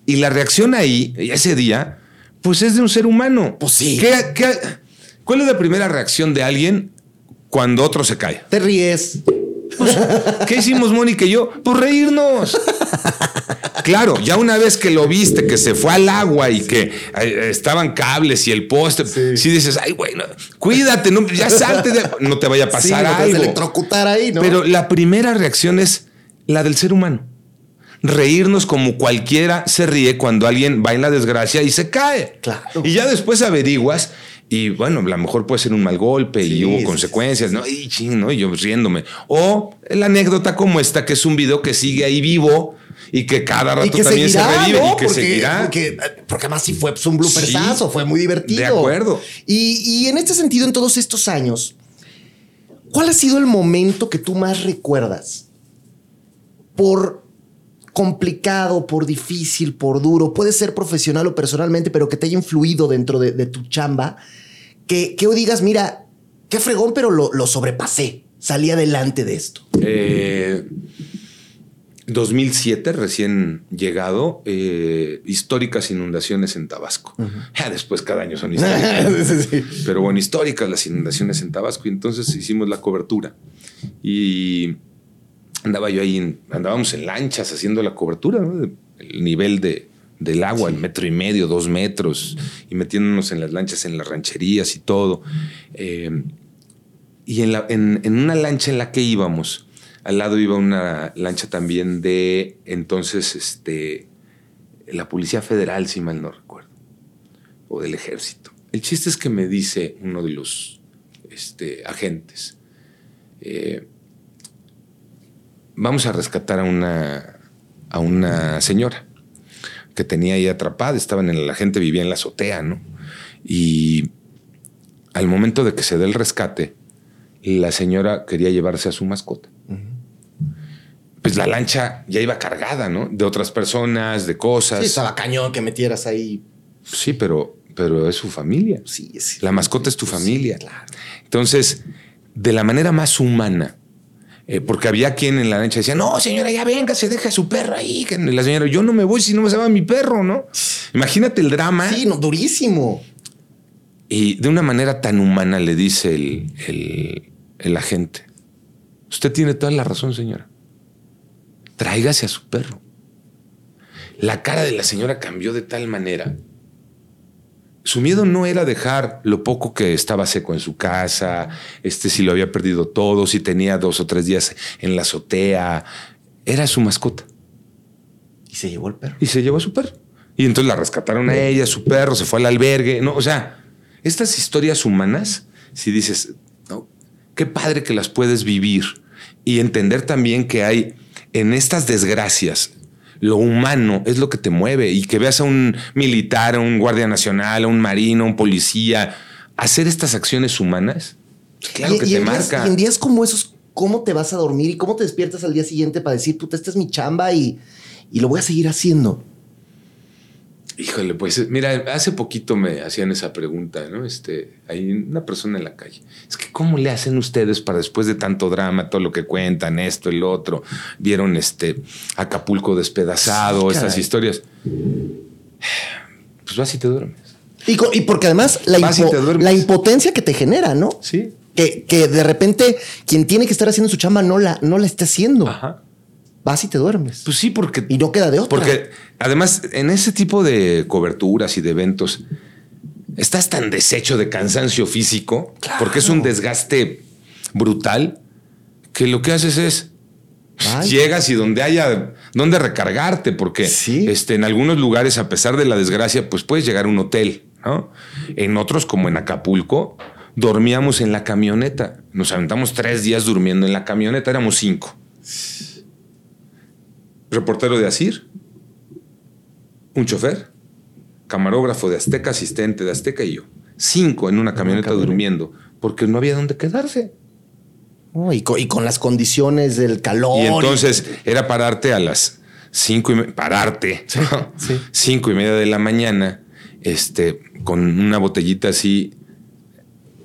Y la reacción ahí, ese día, pues es de un ser humano. Pues sí. ¿Qué- qué- cuál es la primera reacción de alguien cuando otro se cae? Te ríes. ¿Qué hicimos Mónica y yo? Pues reírnos. Claro, ya una vez que lo viste, que se fue al agua y que eh, estaban cables y el poste, sí, dices, ay, güey, no, cuídate, no, ya salte, de- no te vaya a Sí, pasar no te vas a algo. electrocutar ahí, ¿no? Pero la primera reacción es la del ser humano. Reírnos como cualquiera se ríe cuando alguien va en la desgracia y se cae. Claro. Y ya después averiguas y bueno, a lo mejor puede ser un mal golpe Sí, y hubo sí, consecuencias, ¿no? Y ching, ¿no? Y yo riéndome. O la anécdota como esta, que es un video que sigue ahí vivo y que cada rato que también seguirá, se revive ¿no? y que porque, seguirá. Porque, porque además sí fue pues, un bloopersazo, Sí, fue muy divertido. de acuerdo. Y, y en este sentido, en todos estos años, ¿cuál ha sido el momento que tú más recuerdas? Por complicado, por difícil, por duro, puede ser profesional o personalmente, pero que te haya influido dentro de, de tu chamba, que, que hoy digas, mira, qué fregón, pero lo, lo sobrepasé, salí adelante de esto. Eh, 2007, recién llegado, eh, históricas inundaciones en Tabasco. Ya después cada año son históricas. [LAUGHS] Sí. Pero bueno, históricas las inundaciones en Tabasco. Y entonces hicimos la cobertura. Y andaba yo ahí, en- andábamos en lanchas haciendo la cobertura, ¿no? el nivel de, del agua, el metro y medio, dos metros, y metiéndonos en las lanchas, en las rancherías y todo. Eh, y en, la- en- en una lancha en la que íbamos, al lado iba una lancha también de entonces este, la Policía Federal, si mal no recuerdo, o del Ejército. El chiste es que me dice uno de los este, agentes, eh, vamos a rescatar a una, a una señora que tenía ahí atrapada, estaban en la gente vivía en la azotea, ¿no? Y al momento de que se dé el rescate, la señora quería llevarse a su mascota. Pues la lancha ya iba cargada, ¿no? De otras personas, de cosas. Sí, estaba cañón que metieras ahí. Sí, pero, pero es su familia. Sí, sí. La mascota es tu familia. sí, claro. Entonces, de la manera más humana, eh, porque había quien en la lancha decía, no, señora, ya venga, se deja su perro ahí. Que La señora, yo no me voy si no me se va mi perro, ¿no? Imagínate el drama. Sí, no, durísimo. Y de una manera tan humana le dice el, el- el agente, usted tiene toda la razón, señora. Tráigase a su perro. La cara de la señora cambió de tal manera. Su miedo no era dejar lo poco que estaba seco en su casa, este si lo había perdido todo, si tenía dos o tres días en la azotea. Era su mascota. Y se llevó el perro. Y se llevó a su perro. Y entonces la rescataron a ella, su perro, se fue al albergue. No, o sea, estas historias humanas, si dices, ¿no? qué padre que las puedes vivir y entender también que hay en estas desgracias, lo humano es lo que te mueve y que veas a un militar, a un guardia nacional, a un marino, a un policía, hacer estas acciones humanas, claro Y- que y te en días- marca. y en días como esos, ¿cómo te vas a dormir y cómo te despiertas al día siguiente para decir, puta, esta es mi chamba y, y lo voy a seguir haciendo? Híjole, pues mira, hace poquito me hacían esa pregunta, ¿no? Este, hay una persona en la calle. Es que ¿cómo le hacen ustedes para después de tanto drama, todo lo que cuentan, esto, el otro? Vieron este Acapulco despedazado, Sí, esas historias. Pues vas y te duermes. Y, y porque además impo- la impotencia que te genera, ¿no? Sí. Que, que de repente quien tiene que estar haciendo su chamba no la, no la está haciendo. Ajá. Vas y te duermes. Pues sí, porque y no queda de otra. Porque además, en ese tipo de coberturas y de eventos, estás tan deshecho de cansancio físico, porque es un desgaste brutal, que lo que haces es. Llegas y donde haya donde recargarte, porque Sí. este, en algunos lugares, a pesar de la desgracia, pues puedes llegar a un hotel, ¿no? En otros, como en Acapulco, dormíamos en la camioneta. Nos aventamos tres días durmiendo en la camioneta, éramos cinco reportero de Asir, un chofer, camarógrafo de Azteca, asistente de Azteca y yo. Cinco en una camioneta camioneta. durmiendo, porque no había dónde quedarse. Y, co- y con las condiciones del calor. Y entonces era pararte a las cinco y pararte, cinco y media de la mañana, este, con una botellita así,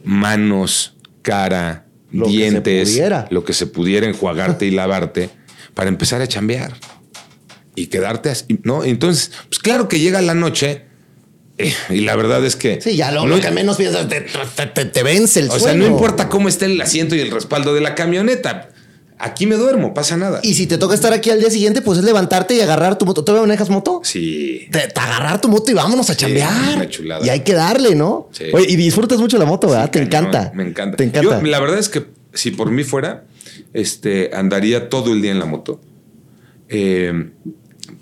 manos, cara, Lo dientes, lo que se pudiera enjuagarte y lavarte, para empezar a chambear y quedarte así, ¿no? Entonces, pues claro que llega la noche eh, y la verdad es que Sí, ya lo, no- lo que menos piensas, te, te- te- te vence el o sea, no importa cómo esté el asiento y el respaldo de la camioneta. Aquí me duermo, pasa nada. Y si te toca estar aquí al día siguiente, pues es levantarte y agarrar tu moto. ¿Todavía manejas moto? Sí. Te, agarrar tu moto y vámonos a chambear. una chulada. Y hay que darle, ¿no? Sí. Oye, y disfrutas mucho la moto, ¿verdad? Sí, te encanta. Me encanta. Te encanta. Yo, la verdad es que si por mí fuera, este, andaría todo el día en la moto. Eh,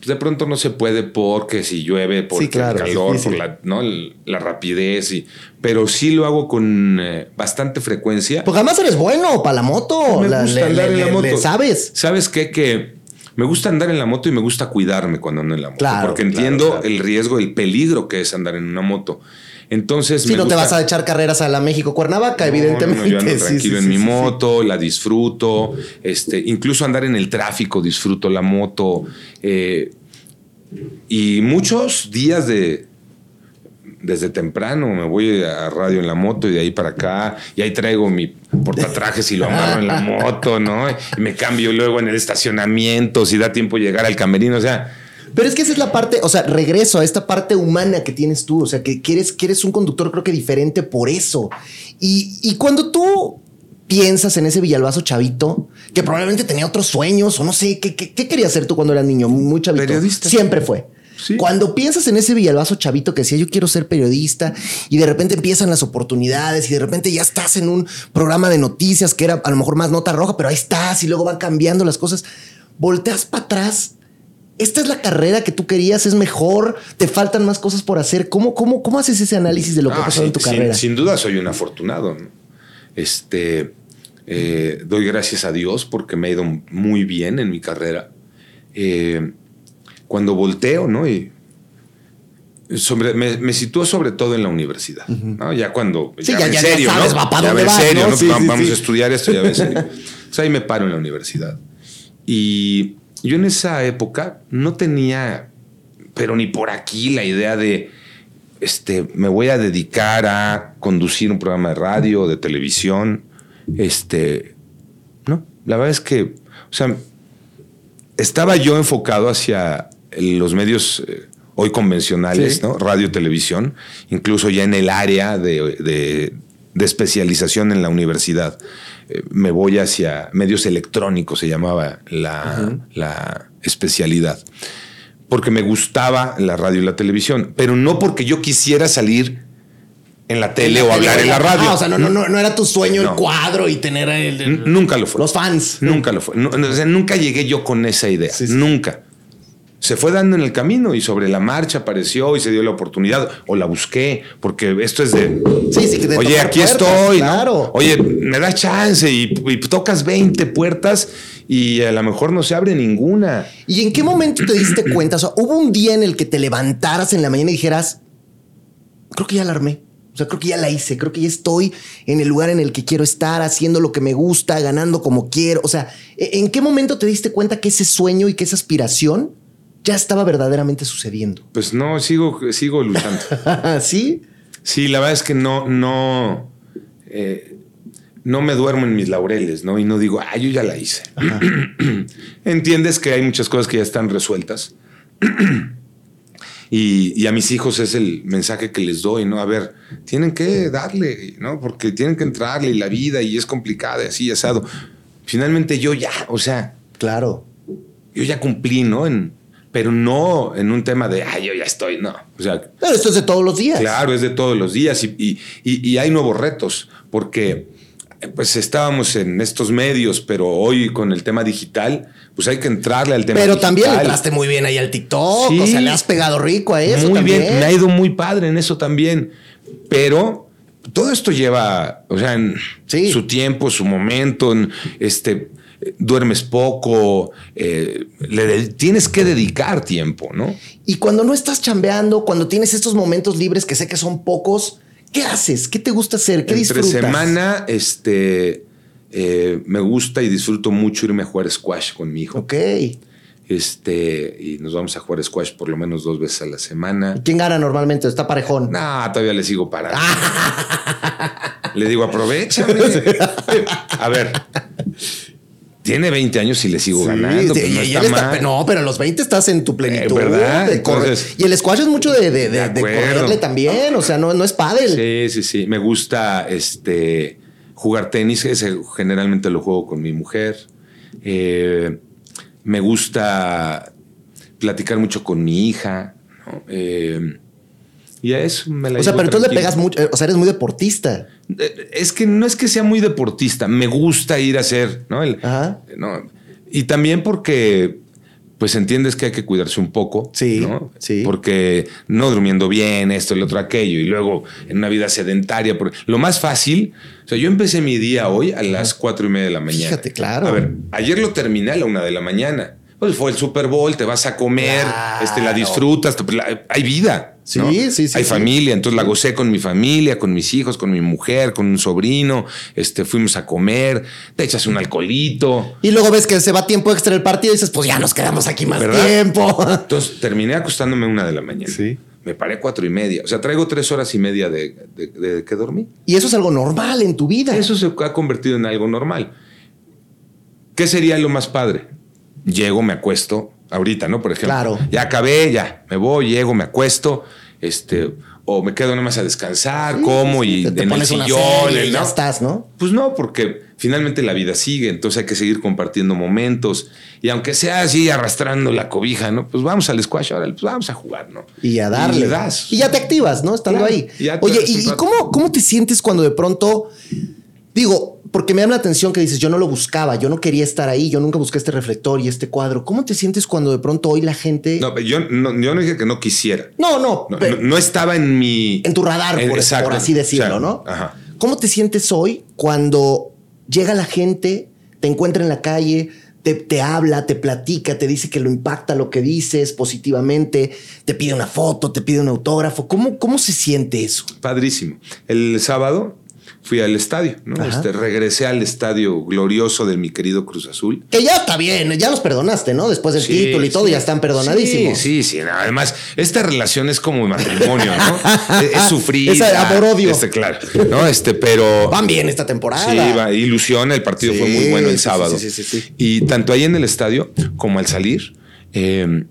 de pronto no se puede porque si llueve, por Sí, claro, el calor, por la, ¿no? la rapidez. Y, pero sí lo hago con eh, bastante frecuencia. Porque además eres bueno para la moto. me La- gusta le- andar le- en la moto. sabes. ¿Sabes qué? Que me gusta andar en la moto y me gusta cuidarme cuando ando en la moto. Claro, porque entiendo claro. el riesgo, el peligro que es andar en una moto. Entonces, Si me no te vas a echar carreras a la México Cuernavaca, No, evidentemente. no, yo ando [LAUGHS] Sí, tranquilo sí, en sí, mi sí, moto, la disfruto. Este, incluso andar en el tráfico, disfruto la moto. eh, y muchos días de. Desde temprano me voy a radio en la moto y de ahí para acá. Y ahí traigo mi portatrajes y lo amarro en la moto, ¿no? Y me cambio luego en el estacionamiento, si da tiempo llegar al camerino. O sea, Pero es que esa es la parte, o sea, regreso a esta parte humana que tienes tú, o sea, que quieres, que eres un conductor creo que diferente por eso. Y, y cuando tú piensas en ese Villalbazo chavito, que probablemente tenía otros sueños, o no sé, ¿qué, qué, qué querías ser tú cuando eras niño? Muy chavito. Periodista. Siempre fue. Sí. Cuando piensas en ese Villalbazo chavito que decía yo quiero ser periodista y de repente empiezan las oportunidades y de repente ya estás en un programa de noticias que era a lo mejor más nota roja, pero ahí estás y luego van cambiando las cosas, volteas para atrás esta es la carrera que tú querías, es mejor, te faltan más cosas por hacer. ¿Cómo, cómo, cómo haces ese análisis de lo que ha Ah, pasado sí, en tu sin- carrera? Sin, duda soy un afortunado. ¿no? Este, eh, doy gracias a Dios porque me ha ido muy bien en mi carrera. Eh, cuando volteo, ¿no? Y sobre, me, me sitúo sobre todo en la universidad. ¿no? Ya cuando. Sí, va ya- en ya- serio, sabes, ¿no? va pa' Ya dónde en vas, serio, ¿no? ¿no? Sí, Va- sí, Vamos a estudiar esto, ya ves. o sea, [LAUGHS] ahí me paro en la universidad. Y yo en esa época no tenía, pero ni por aquí, la idea de este, me voy a dedicar a conducir un programa de radio, de televisión. Este, no, la verdad es que, o sea, estaba yo enfocado hacia los medios eh, hoy convencionales, Sí. ¿no? Radio, televisión, incluso ya en el área de, de- de especialización en la universidad. Eh, me voy hacia medios electrónicos, se llamaba la, la especialidad porque me gustaba la radio y la televisión, pero no porque yo quisiera salir en la tele o hablar en la radio. Ah, o sea, no, no, no, no era tu sueño el cuadro y tener el- Nunca lo fue. los fans. Nunca lo fue. No, no, o sea, nunca llegué yo con esa idea. Sí, sí. Nunca. Se fue dando en el camino y sobre la marcha apareció y se dio la oportunidad o la busqué, porque esto es de. Sí, sí, de Oye, aquí puertas, estoy. Oye, me das chance y, y tocas 20 puertas y a lo mejor no se abre ninguna. ¿Y en qué momento te diste cuenta? O sea, hubo un día en el que te levantaras en la mañana y dijeras, creo que ya la armé. O sea, creo que ya la hice. Creo que ya estoy en el lugar en el que quiero estar, haciendo lo que me gusta, ganando como quiero. O sea, ¿e- ¿en qué momento te diste cuenta que ese sueño y que esa aspiración ya estaba verdaderamente sucediendo? Pues no, sigo, sigo luchando. [LAUGHS] ¿Sí? Sí, la verdad es que no, no, eh, no me duermo en mis laureles, ¿no? Y no digo, ah, yo ya la hice. [CLEARS THROAT] Entiendes que hay muchas cosas que ya están resueltas. [CLEARS THROAT] y, y a mis hijos es el mensaje que les doy, ¿no? A ver, tienen que darle, ¿no? Porque tienen que entrarle y la vida y es complicada y así, asado. Finalmente yo ya, o sea, Claro. yo ya cumplí, ¿no? En, pero no en un tema de, ay, yo ya estoy, no. O sea, Pero esto es de todos los días. Claro, es de todos los días y, y- y- y hay nuevos retos porque eh, pues estábamos en estos medios, pero hoy con el tema digital, pues hay que entrarle al tema Pero digital. también le entraste muy bien ahí al TikTok. Sí. O sea, le has pegado rico a eso. muy también. bien, me ha ido muy padre en eso también, pero todo esto lleva, o sea, en Sí. su tiempo, su momento, en este duermes poco, eh, le tienes que dedicar tiempo, ¿no? Y cuando no estás chambeando, cuando tienes estos momentos libres que sé que son pocos, ¿qué haces? ¿Qué te gusta hacer? ¿Qué Entre disfrutas? semana, este, eh, me gusta y disfruto mucho irme a jugar squash con mi hijo. Ok. Este, y nos vamos a jugar squash por lo menos dos veces a la semana. ¿Quién gana normalmente? Está parejón. No, todavía le sigo parando. [LAUGHS] le digo, aprovecha. a ver. Tiene 20 años y le sigo Sí, ganando. sí, pues no y está él está- mal. no, pero a los 20 estás en tu plenitud. Eh, ¿verdad? Entonces- y el squash es mucho de, de, de- De de acuerdo. correrle también. O sea, no, no es pádel. Sí, sí, sí. Me gusta este, jugar tenis. ese generalmente lo juego con mi mujer. Eh, me gusta platicar mucho con mi hija. ¿no? Eh, y a eso me la O sea, pero entonces le pegas mucho. eh, O sea, eres muy deportista. Eh, Es que no es que sea muy deportista, me gusta ir a hacer, ¿no? El- Ajá. ¿no? Y también porque, pues entiendes que hay que cuidarse un poco, Sí, ¿no? sí. Porque no durmiendo bien, esto, el otro, aquello, y luego en una vida sedentaria. porque Lo más fácil, o sea, yo empecé mi día hoy a las cuatro y media de la mañana. Fíjate, claro. A ver, ayer lo terminé a la una de la mañana. Pues fue el Super Bowl, te vas a comer, Claro. este, la disfrutas, te- la- hay vida. Sí, ¿no? sí, sí, Hay sí. familia, entonces la gocé con mi familia, con mis hijos, con mi mujer, con un sobrino, este, fuimos a comer, te echas un alcoholito. Y luego ves que se va tiempo extra el partido y dices, pues ya nos quedamos aquí más ¿Verdad? tiempo. [LAUGHS] Entonces terminé acostándome una de la mañana. Sí. Me paré a cuatro y media. O sea, traigo tres horas y media de, de- de que dormí. Y eso es algo normal en tu vida. Eso se ha convertido en algo normal. ¿Qué sería lo más padre? Llego, me acuesto, ahorita, ¿no? Por ejemplo. Claro. Ya acabé, ya, me voy, llego, me acuesto, este, o me quedo nada más a descansar, como y te, te en el una sillón, serie ¿no? ya estás, ¿no? Pues no, porque finalmente la vida sigue, entonces hay que seguir compartiendo momentos. Y aunque sea así arrastrando la cobija, ¿no? Pues vamos al squash, ahora pues vamos a jugar, ¿no? Y a darle. Y le das. Y ya te activas, ¿no? Estando Claro, ahí. Oye, ¿y, cómo, cómo te sientes cuando de pronto, digo, porque me llama la atención que dices, yo no lo buscaba, yo no quería estar ahí, yo nunca busqué este reflector y este cuadro. ¿Cómo te sientes cuando de pronto hoy la gente... No, yo no, yo no dije que no quisiera. no, no, No, pero no- estaba en mi. en tu radar, en- por, exacto. por así decirlo, O sea, ¿no? Ajá. ¿Cómo te sientes hoy cuando llega la gente, te encuentra en la calle, te, te habla, te platica, te dice que lo impacta lo que dices positivamente, te pide una foto, te pide un autógrafo? ¿Cómo, cómo se siente eso? Padrísimo. El sábado fui al estadio, ¿no? Este, regresé al estadio glorioso de mi querido Cruz Azul. Que ya está bien, ya los perdonaste, ¿no? Después del Sí, título y todo, sí. ya están perdonadísimos. Sí, sí, sí. Además, esta relación es como matrimonio, ¿no? [LAUGHS] es, es sufrir. Es amor-odio. Este, claro. No, este, pero. Van bien esta temporada. Sí, va, ilusiona. El partido Sí, fue muy bueno el sábado. sí, sí, sí, sí. Y tanto ahí en el estadio como al salir, eh,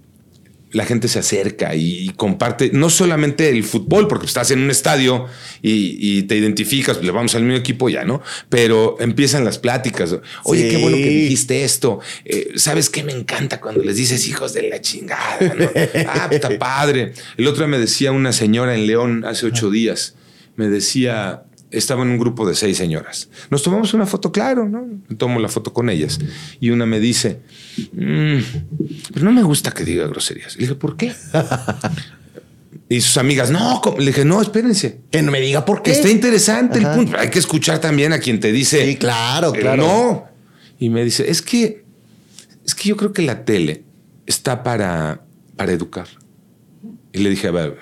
la gente se acerca y, comparte no solamente el fútbol, porque estás en un estadio y, y te identificas, le vamos al mismo equipo ya, ¿no? Pero empiezan las pláticas. Oye, Sí. qué bueno que dijiste esto. Eh, ¿Sabes qué me encanta cuando les dices hijos de la chingada? ¿no? [LAUGHS] ah, está padre. El otro día me decía una señora en León hace ocho días, me decía, estaba en un grupo de seis señoras. Nos tomamos una foto, claro, ¿no? Tomo la foto con ellas. Y una me dice, "Mm, pero no me gusta que diga groserías. Le dije, ¿por qué? [LAUGHS] y sus amigas, no, ¿cómo?". le dije, no, espérense. Que no me diga por qué. Está interesante Ajá. el punto. Hay que escuchar también a quien te dice. Sí, claro, eh, claro. No. Y me dice, es que, es que yo creo que la tele está para, para educar. Y le dije, a ver,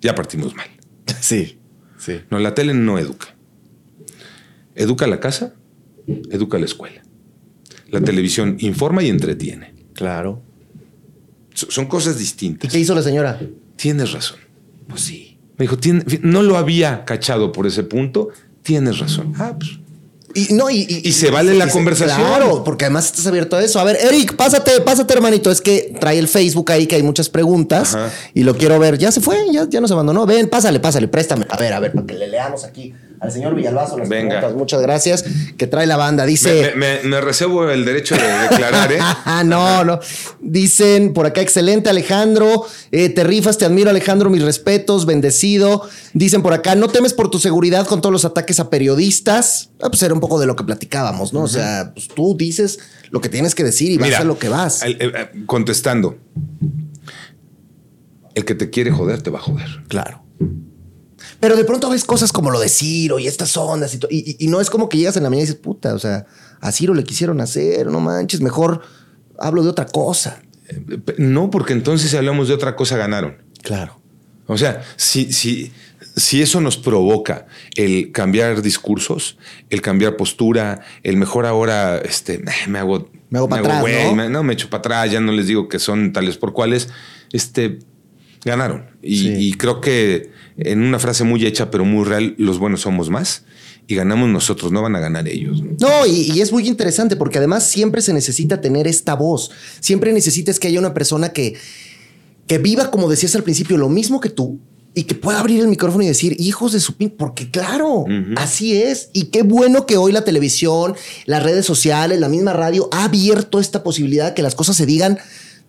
ya partimos mal. Sí, sí. No, la tele no educa. Educa la casa, educa la escuela. La televisión informa y entretiene. Claro. So- Son cosas ¿Y distintas. qué hizo la señora? Tienes razón. Pues sí. Me dijo, "Tien- no lo había cachado por ese punto. Tienes razón. Ah, pues. Y, no, y, Y se vale la conversación. Claro, porque además estás abierto a eso. A ver, Eric, pásate, pásate, hermanito. Es que trae el Facebook ahí que hay muchas preguntas Ajá. y lo quiero ver. Ya se fue, ya, ya nos abandonó. Ven, pásale, pásale, préstame. A ver, a ver, para que le leamos aquí al señor Villalbazo las Venga. preguntas. Muchas gracias. Que trae la banda. Dice. Me, me- me reservo el derecho de declarar, ¿eh? [LAUGHS] no, no. Dicen por acá, excelente Alejandro, eh, te rifas, te admiro Alejandro, mis respetos, bendecido. Dicen por acá, no temes por tu seguridad con todos los ataques a periodistas. Ah, pues era un poco de lo que platicábamos, ¿no? O sea, pues tú dices lo que tienes que decir y vas a lo que vas. el- el- eh, contestando. El que te quiere joder te va a joder. Claro. Pero de pronto ves cosas como lo de Ciro y estas ondas y, y, no es como que llegas en la mañana y dices, puta, o sea, a Ciro le quisieron hacer, no manches, mejor hablo de otra cosa. Eh, No, porque entonces si hablamos de otra cosa ganaron. Claro. O sea, si, si, si eso nos provoca el cambiar discursos, el cambiar postura, el mejor ahora este, me hago Me hago para atrás, ¿no? Me, no, me echo para atrás, ya no les digo que son tales por cuales. Este, ganaron. Y, Sí. y creo que en una frase muy hecha, pero muy real, los buenos somos más. Y ganamos nosotros, no van a ganar ellos. ¿no? No, y, y es muy interesante porque además siempre se necesita tener esta voz. Siempre necesitas que haya una persona que, que viva, como decías al principio, lo mismo que tú y que pueda abrir el micrófono y decir, hijos de su pin, porque claro, así es. Y qué bueno que hoy la televisión, las redes sociales, la misma radio ha abierto esta posibilidad de que las cosas se digan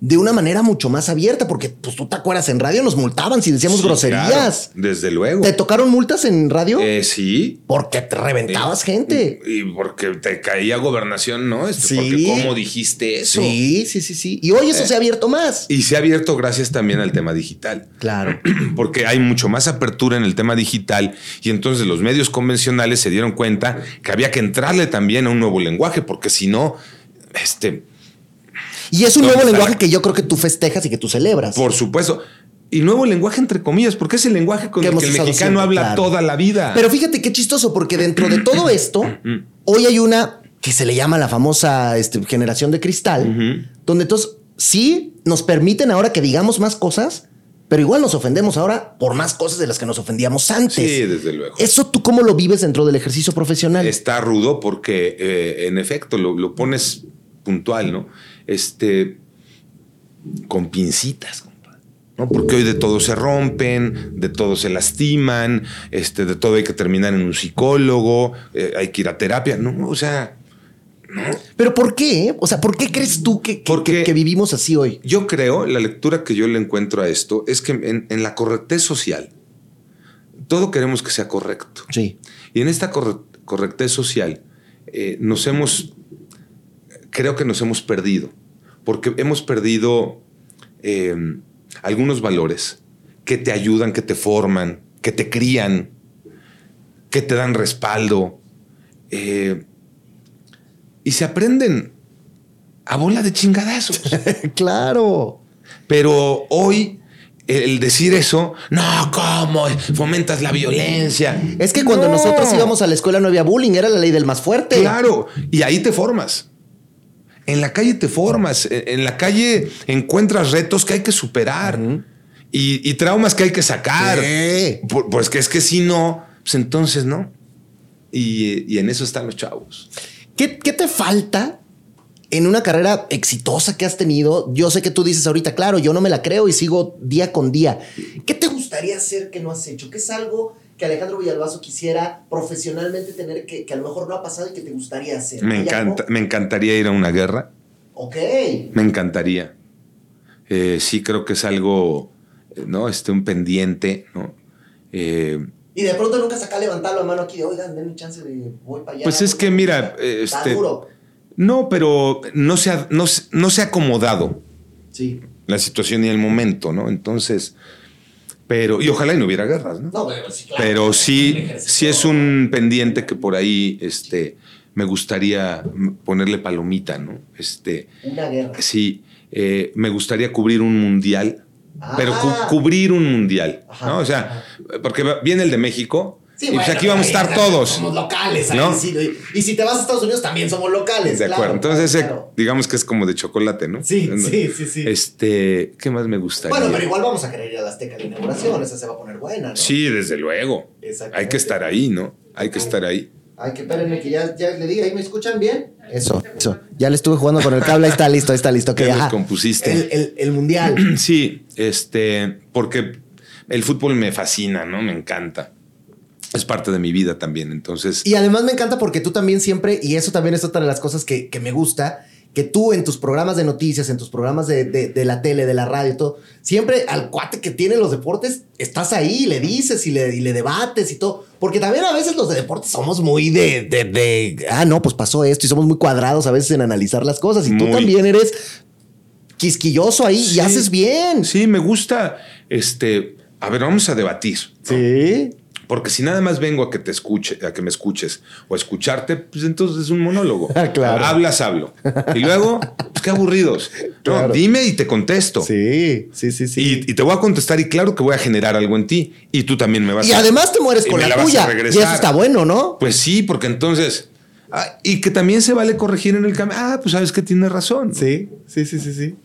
de una manera mucho más abierta, porque pues tú te acuerdas, en radio nos multaban si decíamos Sí, groserías. claro, desde luego. ¿Te tocaron multas en radio? Eh, sí. porque te reventabas gente. Y porque te caía gobernación, ¿no? Este, Sí. Porque cómo dijiste eso. Sí, sí, sí, sí. Y hoy eso se ha abierto más. Y se ha abierto gracias también al tema digital. Claro. [CLEARS THROAT] Porque hay mucho más apertura en el tema digital y entonces los medios convencionales se dieron cuenta que había que entrarle también a un nuevo lenguaje, porque si no, este, Y es un ¿Dónde nuevo lenguaje la- que yo creo que tú festejas y que tú celebras. por supuesto, y nuevo lenguaje entre comillas, porque es el lenguaje con Que el que el mexicano siempre, habla claro. toda la vida. Pero fíjate qué chistoso, porque dentro de todo [CLEARS THROAT] esto, hoy hay una que se le llama la famosa este, generación de cristal, donde entonces sí nos permiten ahora que digamos más cosas, pero igual nos ofendemos ahora por más cosas de las que nos ofendíamos antes. sí, desde luego. ¿Eso tú cómo lo vives dentro del ejercicio profesional? Está rudo porque, eh, en efecto, lo, lo pones puntual, ¿no? Este, con pincitas, compadre. ¿no? Porque hoy de todo se rompen, de todo se lastiman, este, de todo hay que terminar en un psicólogo, eh, hay que ir a terapia, ¿no? O sea, Pero ¿por qué? O sea, ¿por qué crees tú que, que- Porque- que- que vivimos así hoy? yo creo, la lectura que yo le encuentro a esto es que en, en la correctez social, todo queremos que sea correcto. Sí. Y en esta corre- correctez social eh, nos hemos, creo que nos hemos perdido, porque hemos perdido eh, algunos valores que te ayudan, que te forman, que te crían, que te dan respaldo, eh, y se aprenden a bola de chingadazos. [LAUGHS] claro. Pero hoy el decir eso, no, ¿cómo? Fomentas la violencia. Es que cuando No. nosotros íbamos a la escuela no había bullying, era la ley del más fuerte. Claro, y ahí te formas. En la calle te formas, en la calle encuentras retos que hay que superar y, y traumas que hay que sacar. Sí. Pues que es que si no, pues entonces no. Y, y en eso están los chavos. ¿Qué, qué te falta en una carrera exitosa que has tenido? Yo sé que tú dices ahorita, claro, yo no me la creo y sigo día con día. ¿Qué te gustaría hacer que no has hecho? ¿Qué es algo que Alejandro Villalbazo quisiera profesionalmente tener que, que a lo mejor no ha pasado y que te gustaría hacer? Me ¿Hay encanta, me encantaría ir a una guerra. Ok. Me encantaría. Eh, sí, creo que es algo, ¿no? Este, un pendiente, ¿no? Eh, Y de pronto nunca saca levantar la mano aquí de, oigan, denme chance de voy para allá. Pues es que, mira, eh, Está este- duro. no, pero no se, ha, no, no se ha acomodado Sí. la situación y el momento, ¿no? Entonces, pero, y ojalá y no hubiera guerras, ¿no? No, pero sí, claro. Pero sí, es un pendiente que por ahí, este, me gustaría ponerle palomita, ¿no? Este, Una guerra. sí, eh, me gustaría cubrir un mundial, Ah. pero cu- cubrir un mundial, Ajá, ¿no? O sea, porque viene el de México Sí, y pues aquí vamos a estar todos. Somos locales. ahí ¿no? sí, y si te vas a Estados Unidos también somos locales. De claro, acuerdo. Entonces, ese, claro. digamos que es como de chocolate, ¿no? Sí, No, sí, sí, sí. Este, ¿qué más me gustaría? Bueno, pero igual vamos a querer ir a la Azteca de inauguración. Esa se va a poner buena, ¿no? Sí, desde luego. Hay que estar ahí, ¿no? Hay que estar ahí. Ay, que espérenme que ya, ya le diga. ¿Ahí me escuchan bien? Eso, eso. Ya le estuve jugando con el cable. Ahí está listo, ahí está listo. Que Ya compusiste. El, el- el mundial. [CLEARS THROAT] Sí, este, porque el fútbol me fascina, ¿no? Me encanta. Es parte de mi vida también. Entonces, Y además me encanta porque tú también siempre, y eso también es otra de las cosas que, que me gusta, que tú en tus programas de noticias, en tus programas de, de- de la tele, de la radio, todo, siempre al cuate que tiene los deportes, estás ahí, le dices y le, y le debates y todo. Porque también a veces los de deportes somos muy de, de, de, ah, no, pues pasó esto y somos muy cuadrados a veces en analizar las cosas. Y tú también eres quisquilloso ahí Sí. y haces bien. sí, me gusta, este, a ver, vamos a debatir. ¿no? Sí. Porque si nada más vengo a que te escuche, a que me escuches o a escucharte, pues entonces es un monólogo. [LAUGHS] Ah, claro. Hablas, hablo. Y luego, pues qué aburridos. [LAUGHS] No, dime y te contesto. Sí, sí, sí, sí. Y, y te voy a contestar y claro que voy a generar algo en ti y tú también me vas Y, a... además te mueres y con la, la tuya. Y eso está bueno, ¿no? Pues sí, porque entonces, Ah, y que también se vale corregir en el camino. Ah, pues sabes que tiene razón. Sí, sí, sí, sí, sí.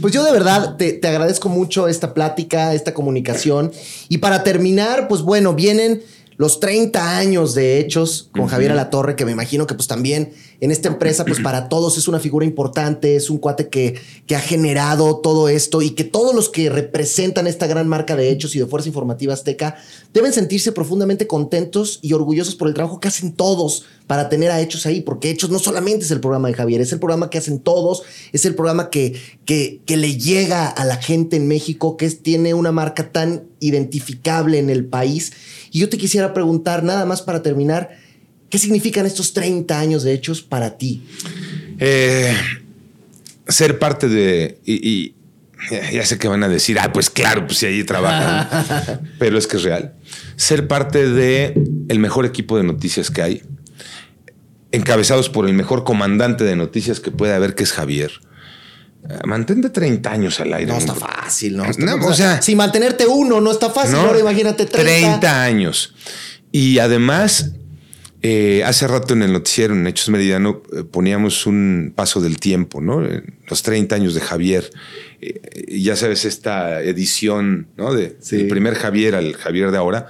Pues yo de verdad te, te, agradezco mucho esta plática, esta comunicación. Y para terminar, pues bueno, vienen los 30 años de hechos con Javier Alatorre, que me imagino que pues también en esta empresa, pues para todos es una figura importante, es un cuate que, que ha generado todo esto y que todos los que representan esta gran marca de hechos y de Fuerza Informativa Azteca deben sentirse profundamente contentos y orgullosos por el trabajo que hacen todos para tener a Hechos ahí, porque Hechos no solamente es el programa de Javier, es el programa que hacen todos, es el programa que, que, que le llega a la gente en México, que es, tiene una marca tan identificable en el país. Y yo te quisiera preguntar, nada más para terminar, ¿Qué significan estos 30 años de hechos para ti? Eh, ser parte de... Y, ya sé que van a decir, ah, pues claro, pues si ahí trabajan. [LAUGHS] Pero es que es real. Ser parte de el mejor equipo de noticias que hay, encabezados por el mejor comandante de noticias que puede haber, que es Javier. Eh, mantente 30 años al aire. No está fácil, ¿no? o, sea, si mantenerte uno no está fácil, ahora imagínate 30. 30 años. Y además eh, hace rato en el noticiero, en Hechos Meridiano, eh, poníamos un paso del tiempo, ¿no? Los 30 años de Javier. Eh, ya sabes, esta edición, ¿no? De, El primer Javier al Javier de ahora.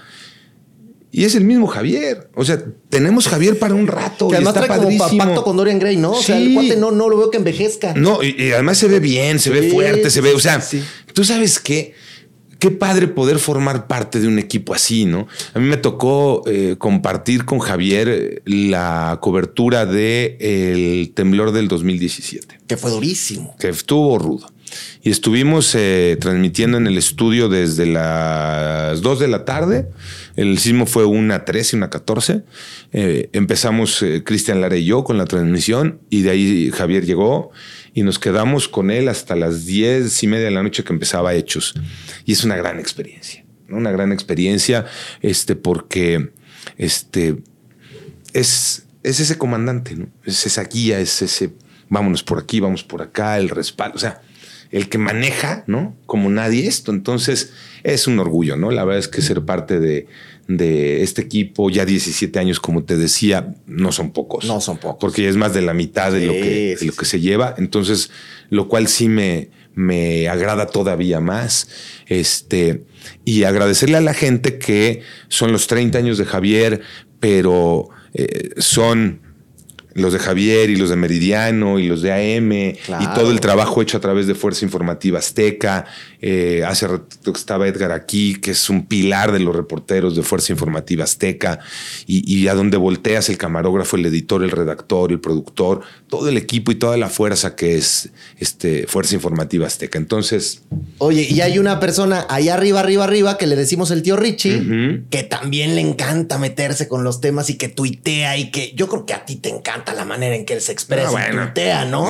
Y es el mismo Javier. O sea, tenemos Javier para un rato. Que además trae como pacto con Dorian Gray, ¿no? O sea, el cuate no, no lo veo que envejezca. No, y, además se ve bien, se ve fuerte, se ve. O sea, tú sabes qué qué padre poder formar parte de un equipo así, ¿no? A mí me tocó eh, compartir con Javier eh, la cobertura del el temblor del 2017. Que fue durísimo. Que estuvo rudo. Y estuvimos eh, transmitiendo en el estudio desde las 2 de la tarde. El sismo fue una 13, una 14. empezamos Cristian Lara y yo con la transmisión y de ahí Javier llegó y nos quedamos con él hasta las diez y media de la noche que empezaba Hechos. Y es una gran experiencia, una gran experiencia, este, porque este, es, es ese comandante, es esa guía, es ese vámonos por aquí, vamos por acá, el respaldo, o sea, el que maneja, ¿no? Como nadie esto. Entonces, es un orgullo, ¿no? La verdad es que ser parte de, de este equipo, ya 17 años, como te decía, no son pocos. No son pocos. Porque ya es más de la mitad de lo que, lo que se lleva. Entonces, lo cual sí me, me agrada todavía más. Este, y agradecerle a la gente que son los 30 años de Javier, pero eh, son los de Javier y los de Meridiano y los de AM y todo el trabajo hecho a través de Fuerza Informativa Azteca. Eh, hace rato que estaba Edgar aquí, que es un pilar de los reporteros de Fuerza Informativa Azteca y, a donde volteas el camarógrafo, el editor, el redactor, el productor, todo el equipo y toda la fuerza que es este, Fuerza Informativa Azteca. Entonces... Oye, y hay una persona allá arriba, arriba, arriba, que le decimos el tío Richie, que también le encanta meterse con los temas y que tuitea y que yo creo que a ti te encanta la manera en que él se expresa. Ah, ¿no?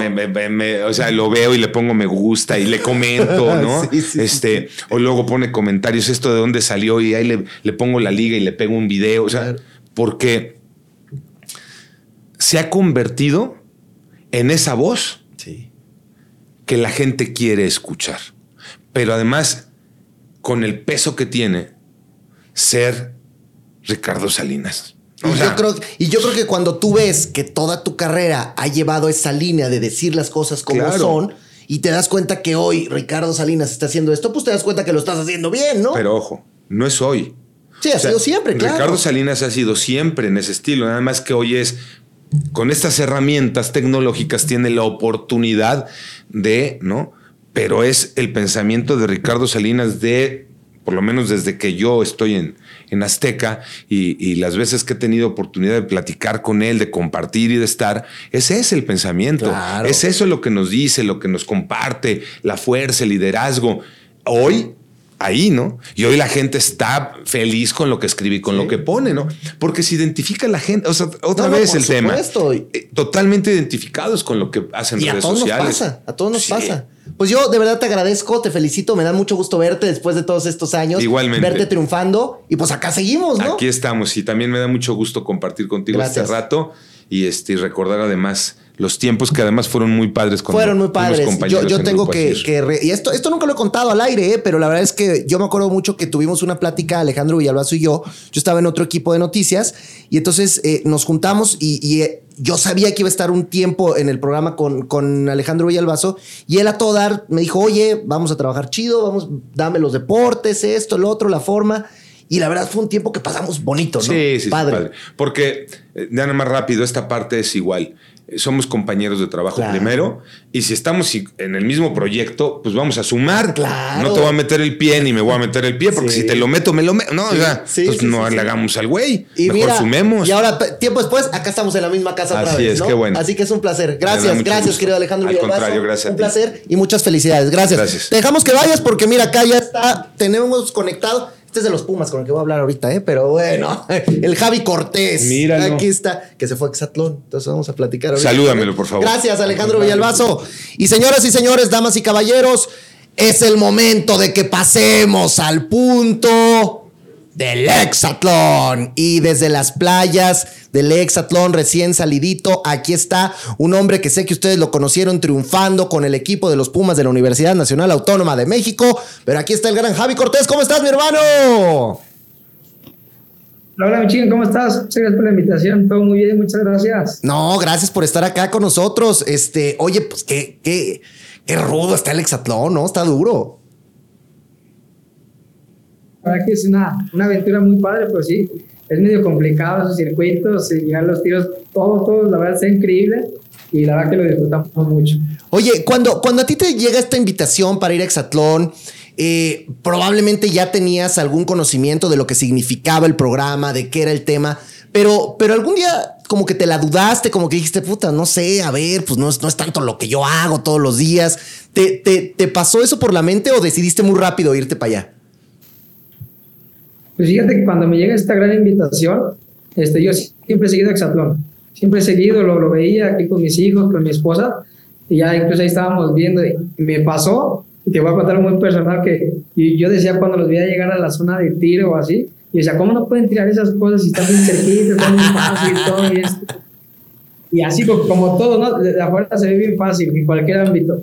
o sea, lo veo y le pongo me gusta y le comento, [LAUGHS] ¿no? este, o luego pone comentarios, esto de dónde salió y ahí le, pongo la liga y le pego un video. O sea, porque se ha convertido en esa voz que la gente quiere escuchar. Pero además, con el peso que tiene ser Ricardo Salinas. Y, yo creo, y yo creo que cuando tú ves que toda tu carrera ha llevado esa línea de decir las cosas como son y te das cuenta que hoy Ricardo Salinas está haciendo esto, pues te das cuenta que lo estás haciendo bien, ¿no? Pero ojo, no es hoy. Sí, ha sido siempre, claro. Ricardo Salinas ha sido siempre en ese estilo, nada más que hoy es con estas herramientas tecnológicas tiene la oportunidad de, ¿no? Pero es el pensamiento de Ricardo Salinas de, por lo menos desde que yo estoy en, en Azteca y, las veces que he tenido oportunidad de platicar con él, de compartir y de estar, ese es el pensamiento. Es eso lo que nos dice, lo que nos comparte, la fuerza, el liderazgo. Hoy ahí, ¿no? Y hoy la gente está feliz con lo que escribe y con lo que pone, ¿no? Porque se identifica la gente, o sea, otra vez el tema. Eh, totalmente identificados con lo que hacen redes a todos sociales. Nos pasa, a todos nos pasa. Pues yo de verdad te agradezco, te felicito, me da mucho gusto verte después de todos estos años. Igualmente. Verte triunfando y pues acá seguimos, ¿no? Aquí estamos y también me da mucho gusto compartir contigo este rato y este, recordar además los tiempos que además fueron muy padres con Fueron muy padres. Yo, compañeros yo en tengo que, que re- y esto, esto nunca lo he contado al aire, eh, pero la verdad es que yo me acuerdo mucho que tuvimos una plática, Alejandro Villalbazo y yo. Yo estaba en otro equipo de noticias y entonces eh, nos juntamos y, y, eh, yo sabía que iba a estar un tiempo en el programa con, con Alejandro Villalbazo y él a todo dar me dijo, oye, vamos a trabajar chido, vamos, dame los deportes, esto, lo otro, la forma. Y la verdad fue un tiempo que pasamos bonito, ¿no? Sí, sí, sí, padre. padre. Porque, eh, nada más rápido, esta parte es igual. Somos compañeros de trabajo Claro. primero y si estamos en el mismo proyecto, pues vamos a sumar. Claro. No te voy a meter el pie ni me voy a meter el pie porque Sí. si te lo meto, me lo meto. No, Sí, o sea, sí, sí, no le hagamos al güey. Y Mejor mira, sumemos. Y ahora, tiempo después, acá estamos en la misma casa otra Así vez. es, ¿no? qué bueno. Así que es un placer. Gracias, gracias, gusto. querido Alejandro Al Villalbazo. contrario, gracias Un placer y muchas felicidades. Gracias. Gracias. Te dejamos que vayas porque mira, acá ya está, tenemos conectado. Este es de los Pumas con el que voy a hablar ahorita, ¿eh? Pero bueno, [LAUGHS] el Javi Cortés. Míralo. Aquí está, que se fue a Exatlón. Entonces vamos a platicar ahorita. Salúdamelo, por favor. Gracias, Alejandro Villalbazo. Y señoras y señores, damas y caballeros, es el momento de que pasemos al punto del Hexatlón. Y desde las playas del Hexatlón recién salidito, aquí está un hombre que sé que ustedes lo conocieron triunfando con el equipo de los Pumas de la Universidad Nacional Autónoma de México. Pero aquí está el gran Javi Cortés. ¿Cómo estás, mi hermano? Hola, mi chico, ¿cómo estás? Muchas gracias por la invitación. Todo muy bien, muchas gracias. No, gracias por estar acá con nosotros. Este, oye, pues qué, qué, qué rudo está el Hexatlón, ¿no? Está duro. Verdad que es una, una aventura muy padre, pero sí, es medio complicado esos circuitos, y llegar los tiros, todo, todo, la verdad está increíble y la verdad que lo disfrutamos mucho. Oye, cuando, cuando a ti te llega esta invitación para ir a Hexatlón, eh, probablemente ya tenías algún conocimiento de lo que significaba el programa, de qué era el tema, pero, pero algún día como que te la dudaste, como que dijiste, puta, no sé, a ver, pues no es, no es tanto lo que yo hago todos los días. ¿Te, te, te pasó eso por la mente o decidiste muy rápido irte para allá? Pues fíjate que cuando me llega esta gran invitación, este, yo siempre he seguido Exatlón, siempre he seguido, lo, lo veía aquí con mis hijos, con mi esposa, y ya incluso ahí estábamos viendo, y me pasó, y te voy a contar muy personal, que y yo decía cuando los veía llegar a la zona de tiro o así, y decía, ¿cómo no pueden tirar esas cosas si están muy cerquita, están muy fácil y todo y esto? Y así como, todo, ¿no? De afuera se ve bien fácil, en cualquier ámbito.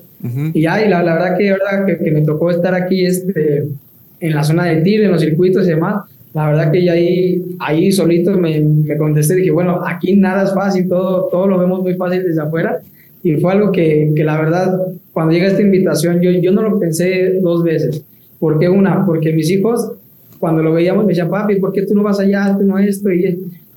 Y ya, y la, la verdad que, verdad que, que me tocó estar aquí este, en la zona de tiro, en los circuitos y demás, la verdad que ya ahí, ahí solito me, me contesté, dije, bueno, aquí nada es fácil, todo, todo lo vemos muy fácil desde afuera. Y fue algo que, que la verdad, cuando llega esta invitación, yo, yo no lo pensé dos veces. ¿Por qué una? Porque mis hijos, cuando lo veíamos, me decían, papi, ¿por qué tú no vas allá, tú no esto? Y,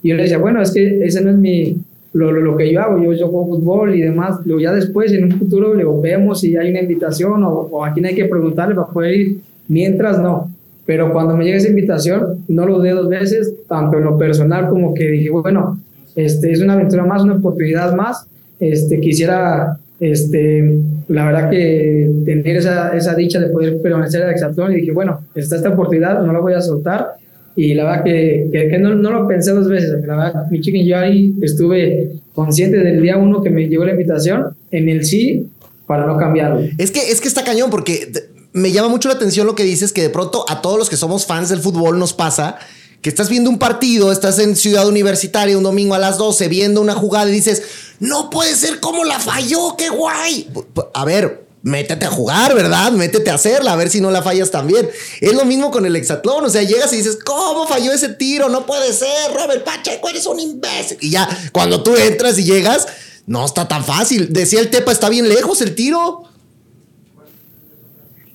y yo le decía, bueno, es que ese no es mi, lo, lo, lo que yo hago, yo, yo juego fútbol y demás, luego ya después, en un futuro, luego vemos si hay una invitación o, o a quién hay que preguntarle para poder ir, mientras no. Pero cuando me llega esa invitación, no lo dudé dos veces, tanto en lo personal como que dije, bueno, este, es una aventura más, una oportunidad más, este, quisiera, este, la verdad que tener esa, esa dicha de poder permanecer en el Exatlón y dije, bueno, está esta oportunidad, no la voy a soltar y la verdad que, que, que no, no, lo pensé dos veces, la verdad, mi chica y yo ahí estuve consciente del día uno que me llegó la invitación, en el sí, para no cambiarlo. Es que, es que está cañón porque me llama mucho la atención lo que dices, que de pronto a todos los que somos fans del fútbol nos pasa que estás viendo un partido, estás en Ciudad Universitaria un domingo a las 12 viendo una jugada y dices, no puede ser como la falló, qué guay. A ver, métete a jugar, ¿verdad? Métete a hacerla, a ver si no la fallas también. Es lo mismo con el hexatlón, o sea, llegas y dices, ¿cómo falló ese tiro? No puede ser, Robert Pacheco, eres un imbécil. Y ya, cuando tú entras y llegas, no está tan fácil. Decía el Tepa, está bien lejos el tiro.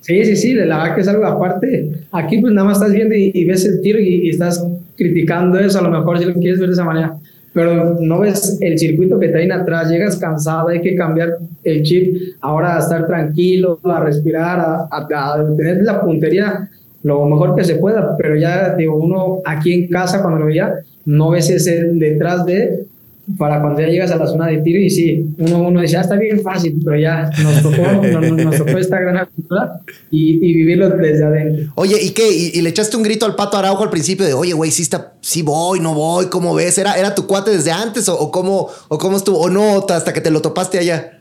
Sí, sí, sí, la verdad que es algo aparte. Aquí pues nada más estás viendo y, y ves el tiro y, y, estás criticando eso, a lo mejor si lo quieres ver de esa manera, pero no ves el circuito que traen atrás, llegas cansado, hay que cambiar el chip, ahora a estar tranquilo, a respirar, a, a, a tener la puntería lo mejor que se pueda, pero ya digo, uno aquí en casa cuando lo veía, no ves ese detrás de para cuando ya llegas a la zona de tiro y sí, uno, uno dice, ah, está bien fácil, pero ya nos tocó, nos, nos tocó [LAUGHS] esta gran aventura y, y, vivirlo desde adentro. Oye, ¿y qué? ¿Y, ¿Y, le echaste un grito al Pato Araujo al principio de, oye, güey, sí, está, sí voy, no voy, ¿cómo ves? ¿Era, era tu cuate desde antes o, o, cómo, o cómo estuvo? ¿O no hasta que te lo topaste allá?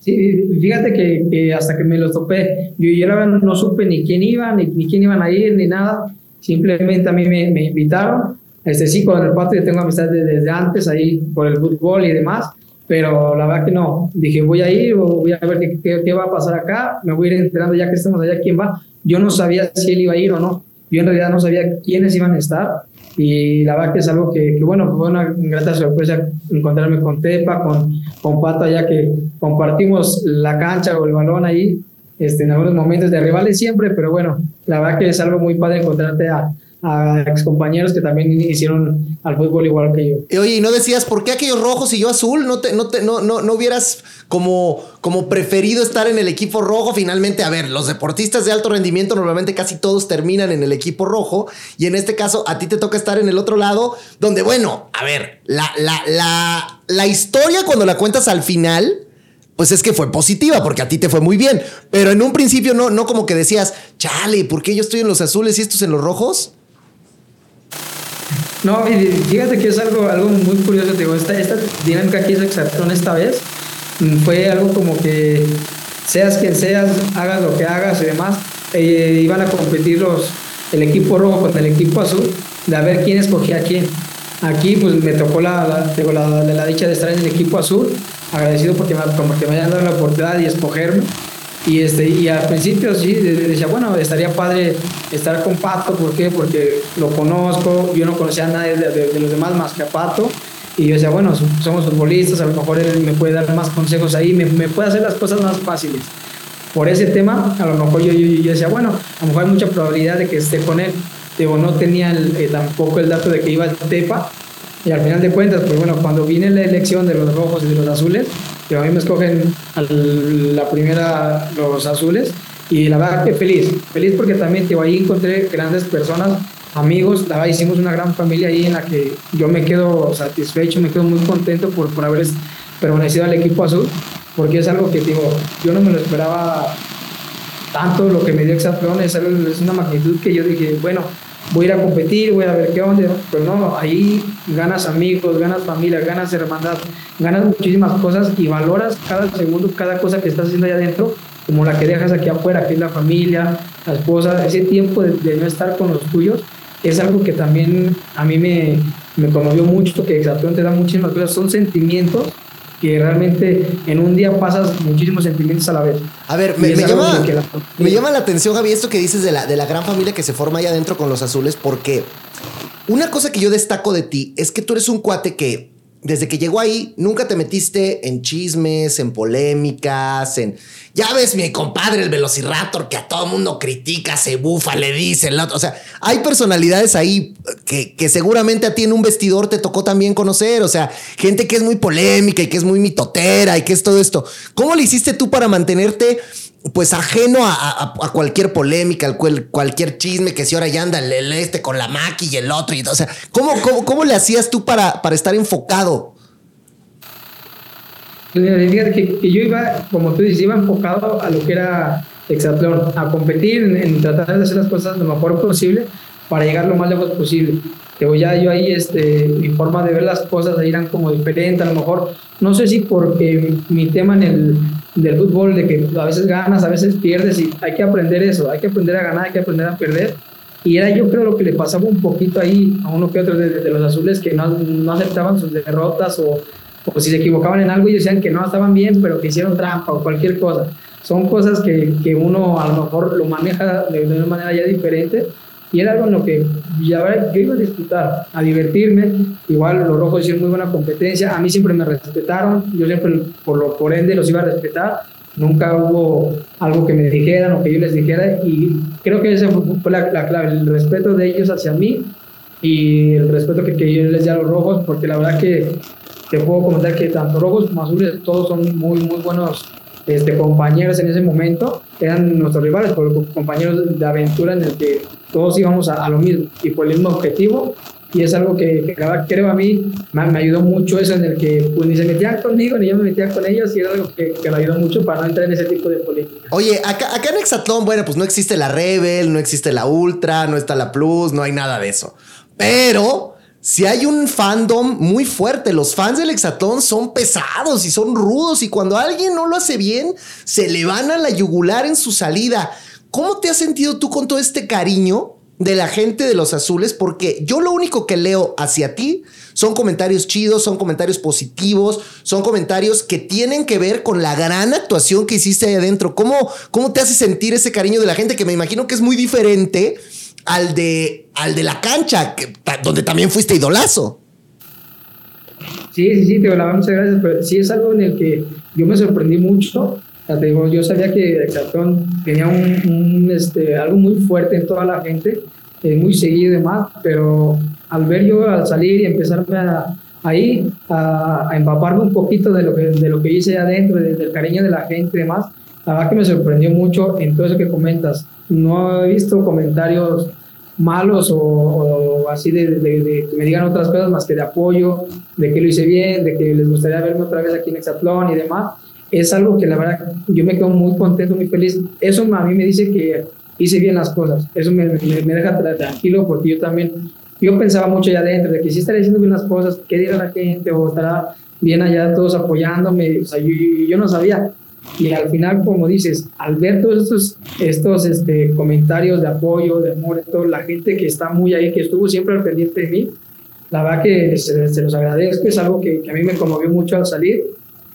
Sí, fíjate que, que hasta que me lo topé, yo, yo no, no supe ni quién iba, ni, ni quién iban a ir, ni nada. Simplemente a mí me, me invitaron Este, sí, con el Pato yo tengo amistad desde, antes ahí por el fútbol y demás, pero la verdad que no. Dije, voy a ir, voy a ver qué, qué, va a pasar acá, me voy a ir enterando ya que estamos allá quién va. Yo no sabía si él iba a ir o no. Yo en realidad no sabía quiénes iban a estar y la verdad que es algo que, que, bueno, fue una grata sorpresa encontrarme con Tepa, con, con Pato, ya que compartimos la cancha o el balón ahí este, en algunos momentos de rivales siempre, pero bueno, la verdad que es algo muy padre encontrarte a, a compañeros que también hicieron al fútbol igual que yo. Y oye, ¿y no decías por qué aquellos rojos y yo azul? ¿No, te, no, te, no, no, no hubieras como, como preferido estar en el equipo rojo? Finalmente, a ver, los deportistas de alto rendimiento normalmente casi todos terminan en el equipo rojo y en este caso a ti te toca estar en el otro lado, donde bueno, a ver, la, la, la, la historia cuando la cuentas al final pues es que fue positiva porque a ti te fue muy bien. Pero en un principio no, no como que decías, chale, ¿por qué yo estoy en los azules y estos en los rojos? No, fíjate que es algo, algo muy curioso. Digo, esta, esta dinámica aquí es excepción esta vez. Mm, fue algo como que seas quien seas, hagas lo que hagas y demás, eh, iban a competir los, el equipo rojo contra el equipo azul, de a ver quién escogía a quién. Aquí pues me tocó la, la, la, la, dicha de estar en el equipo azul, agradecido porque me, porque me hayan dado la oportunidad de escogerme. Y, este, y al principio sí, decía, bueno, estaría padre estar con Pato, ¿por qué? Porque lo conozco, yo no conocía a nadie de, los demás más que a Pato. Y yo decía, bueno, somos futbolistas, a lo mejor él me puede dar más consejos ahí, me, puede hacer las cosas más fáciles. Por ese tema, a lo mejor yo, yo, yo, decía, bueno, a lo mejor hay mucha probabilidad de que esté con él. Digo, no tenía eh, tampoco el dato de que iba a Tepa. Y al final de cuentas, pues bueno, cuando viene la elección de los rojos y de los azules, que a mí me escogen la primera los azules y la verdad que feliz, feliz porque también que ahí encontré grandes personas, amigos, la verdad hicimos una gran familia ahí en la que yo me quedo satisfecho, me quedo muy contento por, por haber permanecido al equipo azul, porque es algo que digo, yo no me lo esperaba tanto lo que me dio Exatlón, es, es una magnitud que yo dije, bueno, voy a ir a competir, voy a ver qué onda, pero no, ahí ganas amigos, ganas familia, ganas hermandad, ganas muchísimas cosas y valoras cada segundo, cada cosa que estás haciendo allá adentro, como la que dejas aquí afuera, que es la familia, la esposa, ese tiempo de, no estar con los tuyos, es algo que también a mí me, me conmovió mucho, que exactamente te da muchísimas cosas, son sentimientos que realmente en un día pasas muchísimos sentimientos a la vez. A ver, me, llama, la, me llama la atención, Javi, esto que dices de la, de la gran familia que se forma allá adentro con los azules, porque una cosa que yo destaco de ti es que tú eres un cuate que desde que llegó ahí, nunca te metiste en chismes, en polémicas, en... Ya ves, mi compadre, el Velociraptor, que a todo mundo critica, se bufa, le dice, el otro. O sea, hay personalidades ahí que, que, seguramente a ti en un vestidor te tocó también conocer. O sea, gente que es muy polémica y que es muy mitotera y que es todo esto. ¿Cómo le hiciste tú para mantenerte pues ajeno a, cualquier polémica, al cualquier chisme que si ahora ya anda el, este con la maqui y el otro. Y, o sea, ¿cómo, cómo, le hacías tú para, para estar enfocado? Fíjate que, que, yo iba, como tú dices, iba enfocado a lo que era Exatlón, a competir, en, tratar de hacer las cosas lo mejor posible para llegar lo más lejos posible. Pero ya yo ahí, este, mi forma de ver las cosas eran como diferente, a lo mejor, no sé si porque mi tema en el del fútbol, de que a veces ganas, a veces pierdes, y hay que aprender eso, hay que aprender a ganar, hay que aprender a perder. Y era yo creo lo que le pasaba un poquito ahí a uno que otro de, los azules que no, no, aceptaban sus derrotas o, o si se equivocaban en algo y decían que no estaban bien, pero que hicieron trampa o cualquier cosa. Son cosas que, que uno a lo mejor lo maneja de, de una manera ya diferente y era algo en lo que ya, yo iba a disfrutar, a divertirme. Igual los rojos hicieron muy buena competencia, a mí siempre me respetaron, yo siempre por, lo, por ende los iba a respetar. Nunca hubo algo que me dijeran o que yo les dijera y creo que esa fue la, clave, el respeto de ellos hacia mí y el respeto que, que yo les di a los rojos, porque la verdad que te puedo comentar que tanto rojos como azules todos son muy, muy buenos este, compañeros en ese momento, eran nuestros rivales, compañeros de aventura en el que todos íbamos a, lo mismo y por el mismo objetivo. Y es algo que, cada creo a mí me, ayudó mucho eso en el que pues, ni se metían conmigo ni yo me metía con ellos y era algo que, que me ayudó mucho para no entrar en ese tipo de política. Oye, acá, acá en Exatlón, bueno, pues no existe la Rebel, no existe la Ultra, no está la Plus, no hay nada de eso. Pero si hay un fandom muy fuerte. Los fans del Hexatón son pesados y son rudos y cuando alguien no lo hace bien, se le van a la yugular en su salida. ¿Cómo te has sentido tú con todo este cariño de la gente de los azules porque yo lo único que leo hacia ti son comentarios chidos, son comentarios positivos, son comentarios que tienen que ver con la gran actuación que hiciste ahí adentro. ¿Cómo, cómo te hace sentir ese cariño de la gente que me imagino que es muy diferente al de, al de la cancha, donde también fuiste idolazo? Sí, sí, sí, te la muchas gracias, sí es algo en el que yo me sorprendí mucho. Yo sabía que Exaltón tenía un, este, algo muy fuerte en toda la gente, eh, muy seguido y demás, pero al ver yo al salir y empezar a, ahí a, empaparme un poquito de lo que, de lo que hice adentro, del cariño de la gente y demás, la verdad que me sorprendió mucho en todo eso que comentas. No he visto comentarios malos o, así de, que me digan otras cosas más que de apoyo, de que lo hice bien, de que les gustaría verme otra vez aquí en Exatlón y demás, es algo que la verdad yo me quedo muy contento, muy feliz. Eso a mí me dice que hice bien las cosas. Eso me, me, deja tranquilo porque yo también, yo pensaba mucho allá adentro de que si estaré haciendo bien las cosas, qué dirá la gente o estará bien allá todos apoyándome. O sea, yo, yo no sabía. Y al final, como dices, al ver todos estos, estos este, comentarios de apoyo, de amor, toda la gente que está muy ahí, que estuvo siempre al pendiente de mí, la verdad que se, los agradezco, es algo que, a mí me conmovió mucho al salir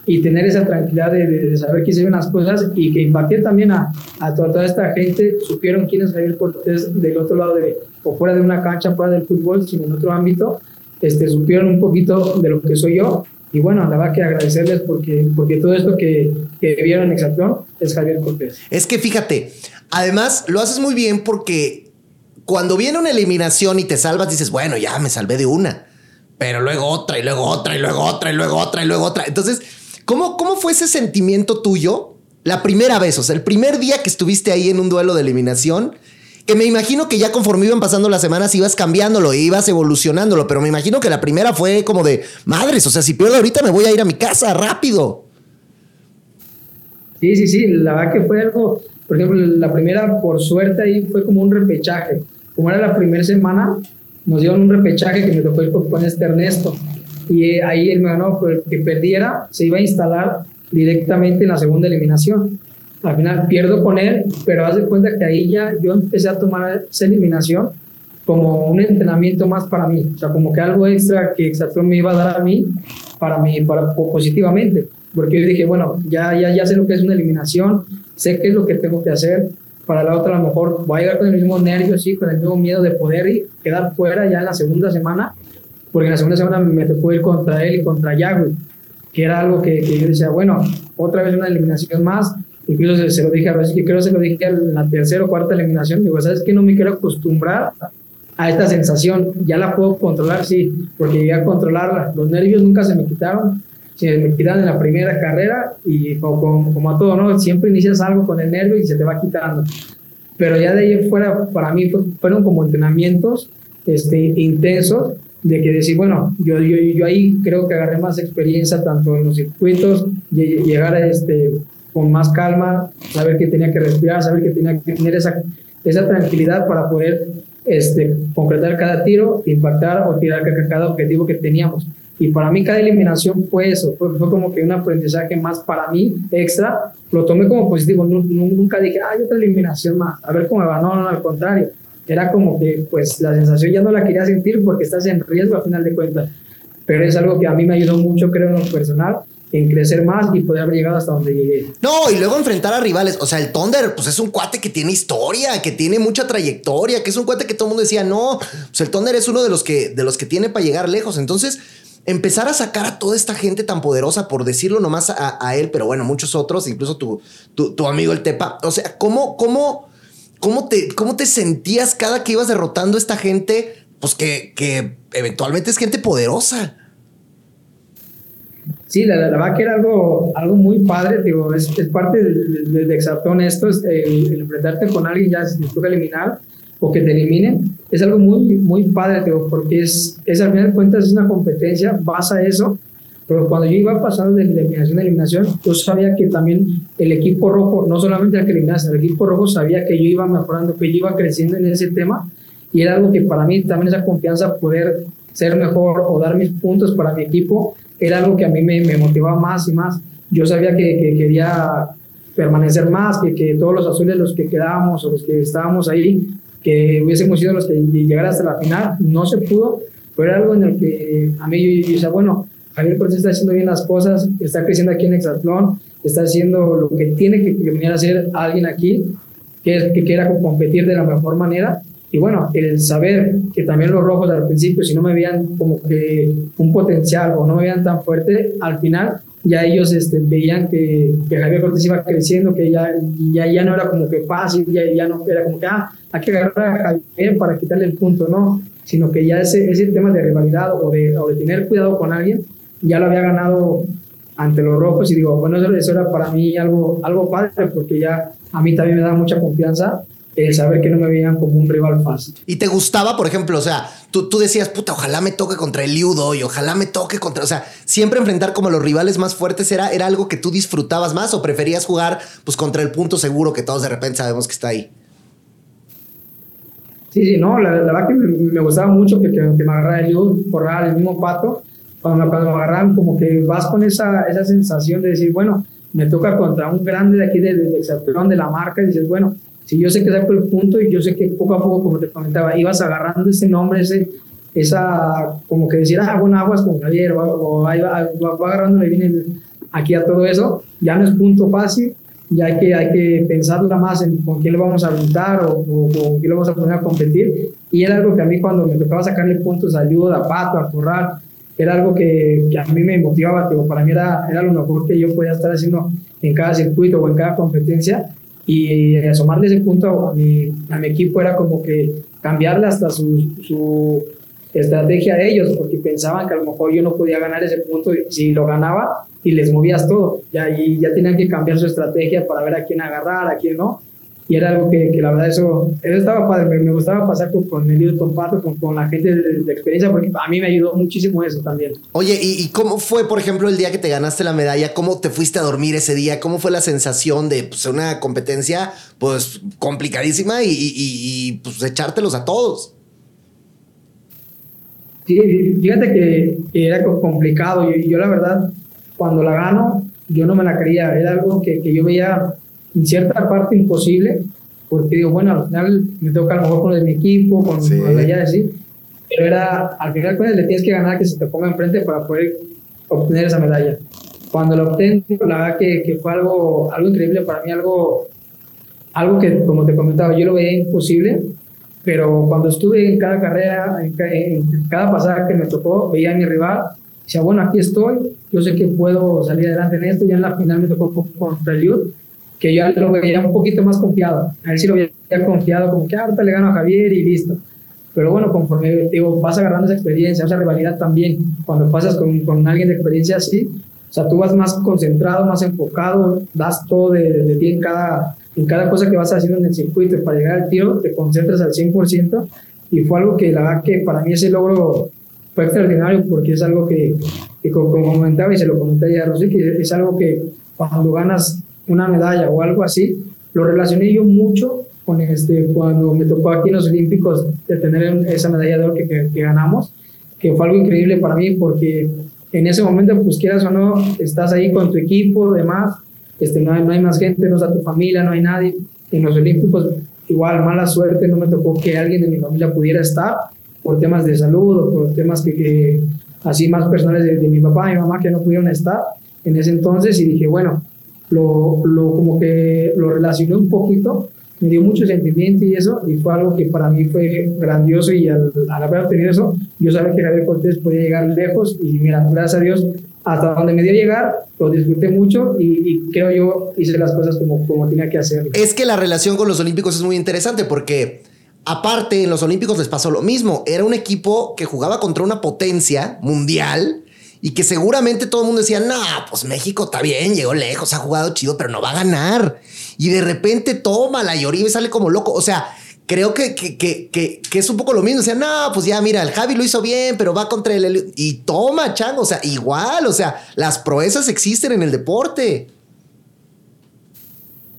y tener esa tranquilidad de, saber que hicieron las cosas y que impacté también a, a toda, esta gente, supieron quién es Javier Cortés del otro lado de, o fuera de una cancha, fuera del fútbol, sino en otro ámbito, este, supieron un poquito de lo que soy yo y bueno, la verdad que agradecerles porque, porque todo esto que, que vieron en Exatlón es Javier Cortés. Es que fíjate, además lo haces muy bien porque cuando viene una eliminación y te salvas, dices, bueno, ya me salvé de una, pero luego otra y luego otra y luego otra y luego otra y luego otra. Entonces, ¿cómo, cómo fue ese sentimiento tuyo la primera vez? O sea, el primer día que estuviste ahí en un duelo de eliminación que me imagino que ya conforme iban pasando las semanas ibas cambiándolo, ibas evolucionándolo, pero me imagino que la primera fue como de madres, o sea, si pierdo ahorita me voy a ir a mi casa rápido. Sí, sí, sí, la verdad que fue algo, por ejemplo, la primera por suerte ahí fue como un repechaje. Como era la primera semana, nos dieron un repechaje que me tocó ir con este Ernesto. Y eh, ahí él me ganó, que perdiera se iba a instalar directamente en la segunda eliminación. Al final pierdo con él, pero haz de cuenta que ahí ya yo empecé a tomar esa eliminación como un entrenamiento más para mí, o sea, como que algo extra que Exatron me iba a dar a mí, para mí, para, positivamente, porque yo dije, bueno, ya, ya, ya sé lo que es una eliminación, sé qué es lo que tengo que hacer, para la otra a lo mejor voy a llegar con el mismo nervio, sí, con el mismo miedo de poder quedar fuera ya en la segunda semana, porque en la segunda semana me tocó ir contra él y contra Yagüe, que era algo que, que yo decía, bueno, otra vez una eliminación más, Incluso se, lo dije a veces, que creo que se lo dije en la tercera o cuarta eliminación. Digo, ¿sabes qué? No me quiero acostumbrar a esta sensación. Ya la puedo controlar, sí, porque llegué a controlarla. Los nervios nunca se me quitaron. Se me quitaron en la primera carrera y como, como, a todo, ¿no? Siempre inicias algo con el nervio y se te va quitando. Pero ya de ahí fuera, para mí fueron como entrenamientos este, intensos de que decir, bueno, yo, yo, yo ahí creo que agarré más experiencia tanto en los circuitos, llegar a este, con más calma, saber que tenía que respirar, saber que tenía que tener esa, esa tranquilidad para poder este, concretar cada tiro, impactar o tirar cada objetivo que teníamos. Y para mí cada eliminación fue eso, fue, como que un aprendizaje más para mí extra. Lo tomé como positivo, nunca dije, ay, otra eliminación más, a ver cómo me va. No, no, al contrario. Era como que pues la sensación ya no la quería sentir porque estás en riesgo al final de cuentas. Pero es algo que a mí me ayudó mucho, creo, en lo personal en crecer más y poder haber llegado hasta donde llegué. No, y luego enfrentar a rivales. O sea, el Thunder, pues es un cuate que tiene historia, que tiene mucha trayectoria, que es un cuate que todo el mundo decía, no, pues el Thunder es uno de los que, de los que tiene para llegar lejos. Entonces, empezar a sacar a toda esta gente tan poderosa, por decirlo nomás a, él, pero bueno, muchos otros, incluso tu, tu, amigo el Tepa. O sea, ¿cómo, cómo, cómo, te, ¿cómo te sentías cada que ibas derrotando a esta gente? Pues que, que eventualmente es gente poderosa. Sí, la, la, verdad que era algo, algo muy padre, digo, es, es parte de, de, de esto, es el, enfrentarte con alguien ya si te toca eliminar o que te eliminen, es algo muy, muy padre, digo, porque es, es al final de cuentas es una competencia, vas a eso, pero cuando yo iba pasando de eliminación a eliminación, yo sabía que también el equipo rojo, no solamente el que eliminase, el equipo rojo sabía que yo iba mejorando, que yo iba creciendo en ese tema, y era algo que para mí también esa confianza, poder ser mejor o dar mis puntos para mi equipo, era algo que a mí me, me motivaba más y más. Yo sabía que, que quería permanecer más, que, que, todos los azules, los que quedábamos o los que estábamos ahí, que hubiésemos sido los que llegar hasta la final, no se pudo, pero era algo en el que a mí yo, yo decía, bueno, Javier Cortés está haciendo bien las cosas, está creciendo aquí en Exatlón, está haciendo lo que tiene que, venir a hacer alguien aquí, que, que quiera competir de la mejor manera. Y bueno, el saber que también los rojos al principio, si no me veían como que un potencial o no me veían tan fuerte, al final ya ellos este, veían que, que, Javier Cortés iba creciendo, que ya, ya, ya no era como que fácil, ya, ya no era como que, ah, hay que agarrar a Javier para quitarle el punto, no, sino que ya ese, ese tema de rivalidad o de, o de tener cuidado con alguien, ya lo había ganado ante los rojos y digo, bueno, eso era para mí algo, algo padre porque ya a mí también me da mucha confianza el saber que no me veían como un rival fácil. ¿Y te gustaba, por ejemplo, o sea, tú, tú decías, puta, ojalá me toque contra el Liudo y ojalá me toque contra, o sea, siempre enfrentar como los rivales más fuertes era, era algo que tú disfrutabas más o preferías jugar pues contra el punto seguro que todos de repente sabemos que está ahí? Sí, sí, no, la, verdad que me, gustaba mucho que, que, me agarrara el Liudo, por el mismo pato cuando, cuando agarran, como que vas con esa, esa sensación de decir, bueno, me toca contra un grande de aquí del de, de, la marca y dices, bueno, si yo sé que saco el punto y yo sé que poco a poco, como te comentaba, ibas agarrando ese nombre, ese, esa, como que decir, ah, bueno, aguas con Javier, o, o ahí va, va, agarrándole bien aquí a todo eso, ya no es punto fácil, ya hay que, hay que pensarla más en con quién le vamos a juntar o, o, con quién le vamos a poner a competir. Y era algo que a mí cuando me tocaba sacarle puntos a Ayuda, a Pato, a Corral, era algo que, que, a mí me motivaba, digo, para mí era, era lo mejor que yo podía estar haciendo en cada circuito o en cada competencia. Y asomarle ese punto a mi, a mi equipo era como que cambiarle hasta su, su, estrategia a ellos, porque pensaban que a lo mejor yo no podía ganar ese punto si lo ganaba y les movías todo, y ya tenían que cambiar su estrategia para ver a quién agarrar, a quién no, y era algo que, que, la verdad eso, eso estaba padre, me, me gustaba pasar con, con el con Pato, con, con la gente de, de, experiencia, porque a mí me ayudó muchísimo eso también. Oye, ¿y, ¿y, cómo fue, por ejemplo, el día que te ganaste la medalla? ¿Cómo te fuiste a dormir ese día? ¿Cómo fue la sensación de pues, una competencia pues complicadísima y, y, y pues echártelos a todos? Sí, fíjate que, que era complicado. Yo, yo la verdad, cuando la gano, yo no me la creía. Era algo que, que yo veía en cierta parte imposible, porque digo, bueno, al final me toca a lo mejor con el de mi equipo, con, sí. con allá así, pero era, al final pues, le tienes que ganar que se te ponga enfrente para poder obtener esa medalla. Cuando lo obtengo, la verdad que, que, fue algo, algo increíble para mí, algo, algo que, como te comentaba, yo lo veía imposible, pero cuando estuve en cada carrera, en, en cada pasada que me tocó, veía a mi rival, decía, bueno, aquí estoy, yo sé que puedo salir adelante en esto, ya en la final me tocó contra el Youth, que yo lo veía un poquito más confiado. A ver si lo veía confiado, como que ah, ahorita le gano a Javier y listo. Pero bueno, conforme digo, vas agarrando esa experiencia, esa rivalidad también, cuando pasas con, con alguien de experiencia así, o sea, tú vas más concentrado, más enfocado, das todo de, de, ti en cada, en cada cosa que vas haciendo en el circuito. Para llegar al tiro, te concentras al 100%. Y fue algo que la verdad que para mí ese logro fue extraordinario porque es algo que, que como comentaba y se lo comenté ya a Rosy, que es algo que cuando ganas una medalla o algo así, lo relacioné yo mucho con este, cuando me tocó aquí en los Olímpicos de tener esa medalla de oro que, que, que ganamos, que fue algo increíble para mí porque en ese momento, pues quieras o no, estás ahí con tu equipo, demás, este, no, hay, no hay más gente, no está tu familia, no hay nadie. En los Olímpicos, igual, mala suerte, no me tocó que alguien de mi familia pudiera estar por temas de salud o por temas que, que así más personales de, de mi papá y mi mamá que no pudieron estar en ese entonces y dije, bueno, lo, lo, como que lo relacioné un poquito, me dio mucho sentimiento y eso, y fue algo que para mí fue grandioso y al, al haber obtenido eso, yo sabía que Javier Cortés podía llegar lejos y mira, gracias a Dios, hasta donde me dio llegar, lo disfruté mucho y, y, creo yo hice las cosas como, como tenía que hacer. Es que la relación con los Olímpicos es muy interesante porque aparte en los Olímpicos les pasó lo mismo, era un equipo que jugaba contra una potencia mundial y que seguramente todo el mundo decía, no, pues México está bien, llegó lejos, ha jugado chido, pero no va a ganar. Y de repente toma la Yoribe sale como loco. O sea, creo que, que, que, que, es un poco lo mismo. O sea, no, pues ya mira, el Javi lo hizo bien, pero va contra el... Y toma, chango. O sea, igual, o sea, las proezas existen en el deporte.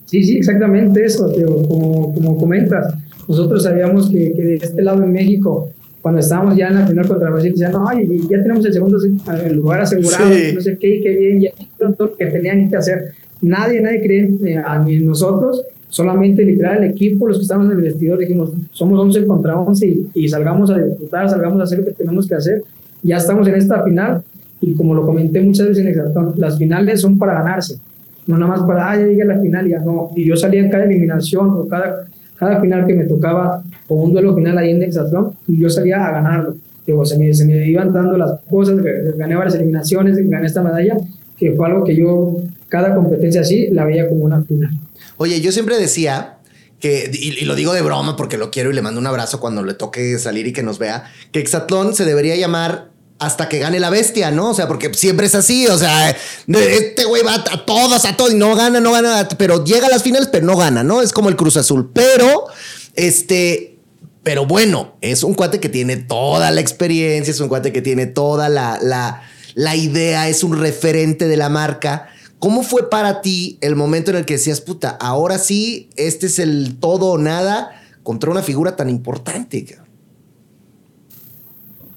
Sí, sí, exactamente eso, Teo, como, como comentas. Nosotros sabíamos que de este lado en México cuando estábamos ya en la final contra Brasil, decían, no, ya tenemos el segundo el lugar asegurado, sí. no sé qué, qué bien, ya todo lo que tenían que hacer. Nadie, nadie cree eh, en nosotros solamente literal el equipo, los que estamos en el vestidor, dijimos, somos 11 contra 11 y, y salgamos a disfrutar, salgamos a hacer lo que tenemos que hacer. Ya estamos en esta final y como lo comenté muchas veces en Exaltón, las finales son para ganarse, no nada más para, ah, ya llegué a la final, ya no. Y yo salía en cada eliminación o cada, cada final que me tocaba o un duelo final ahí en Exaltón y yo salía a ganarlo. Digo, se, me, se me iban dando las cosas, gané varias eliminaciones, gané esta medalla, que fue algo que yo, cada competencia así, la veía como una final. Oye, yo siempre decía que, y, y, lo digo de broma porque lo quiero y le mando un abrazo cuando le toque salir y que nos vea, que Exatlón se debería llamar hasta que gane la bestia, ¿no? O sea, porque siempre es así, o sea, este güey va a todos, a todos y no gana, no gana, pero llega a las finales, pero no gana, ¿no? Es como el Cruz Azul, pero, este, pero bueno, es un cuate que tiene toda la experiencia, es un cuate que tiene toda la, la, la idea, es un referente de la marca. ¿Cómo fue para ti el momento en el que decías, puta, ahora sí, este es el todo o nada contra una figura tan importante?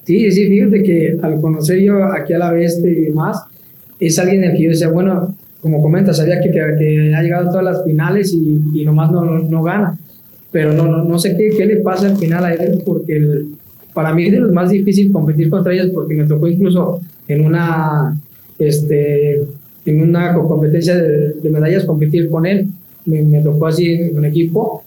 Sí, sí, fíjate que al conocer yo aquí a la bestia y demás, es alguien el que yo decía, bueno, como comentas, sabía que, que, que ha llegado a todas las finales y, y nomás no, no, no, gana. Pero no, no, no sé qué, qué le pasa al final a él, porque el, para mí es de los más difícil competir contra ellos, porque me tocó incluso en una, este, en una competencia de, de medallas competir con él. Me, me, tocó así en un equipo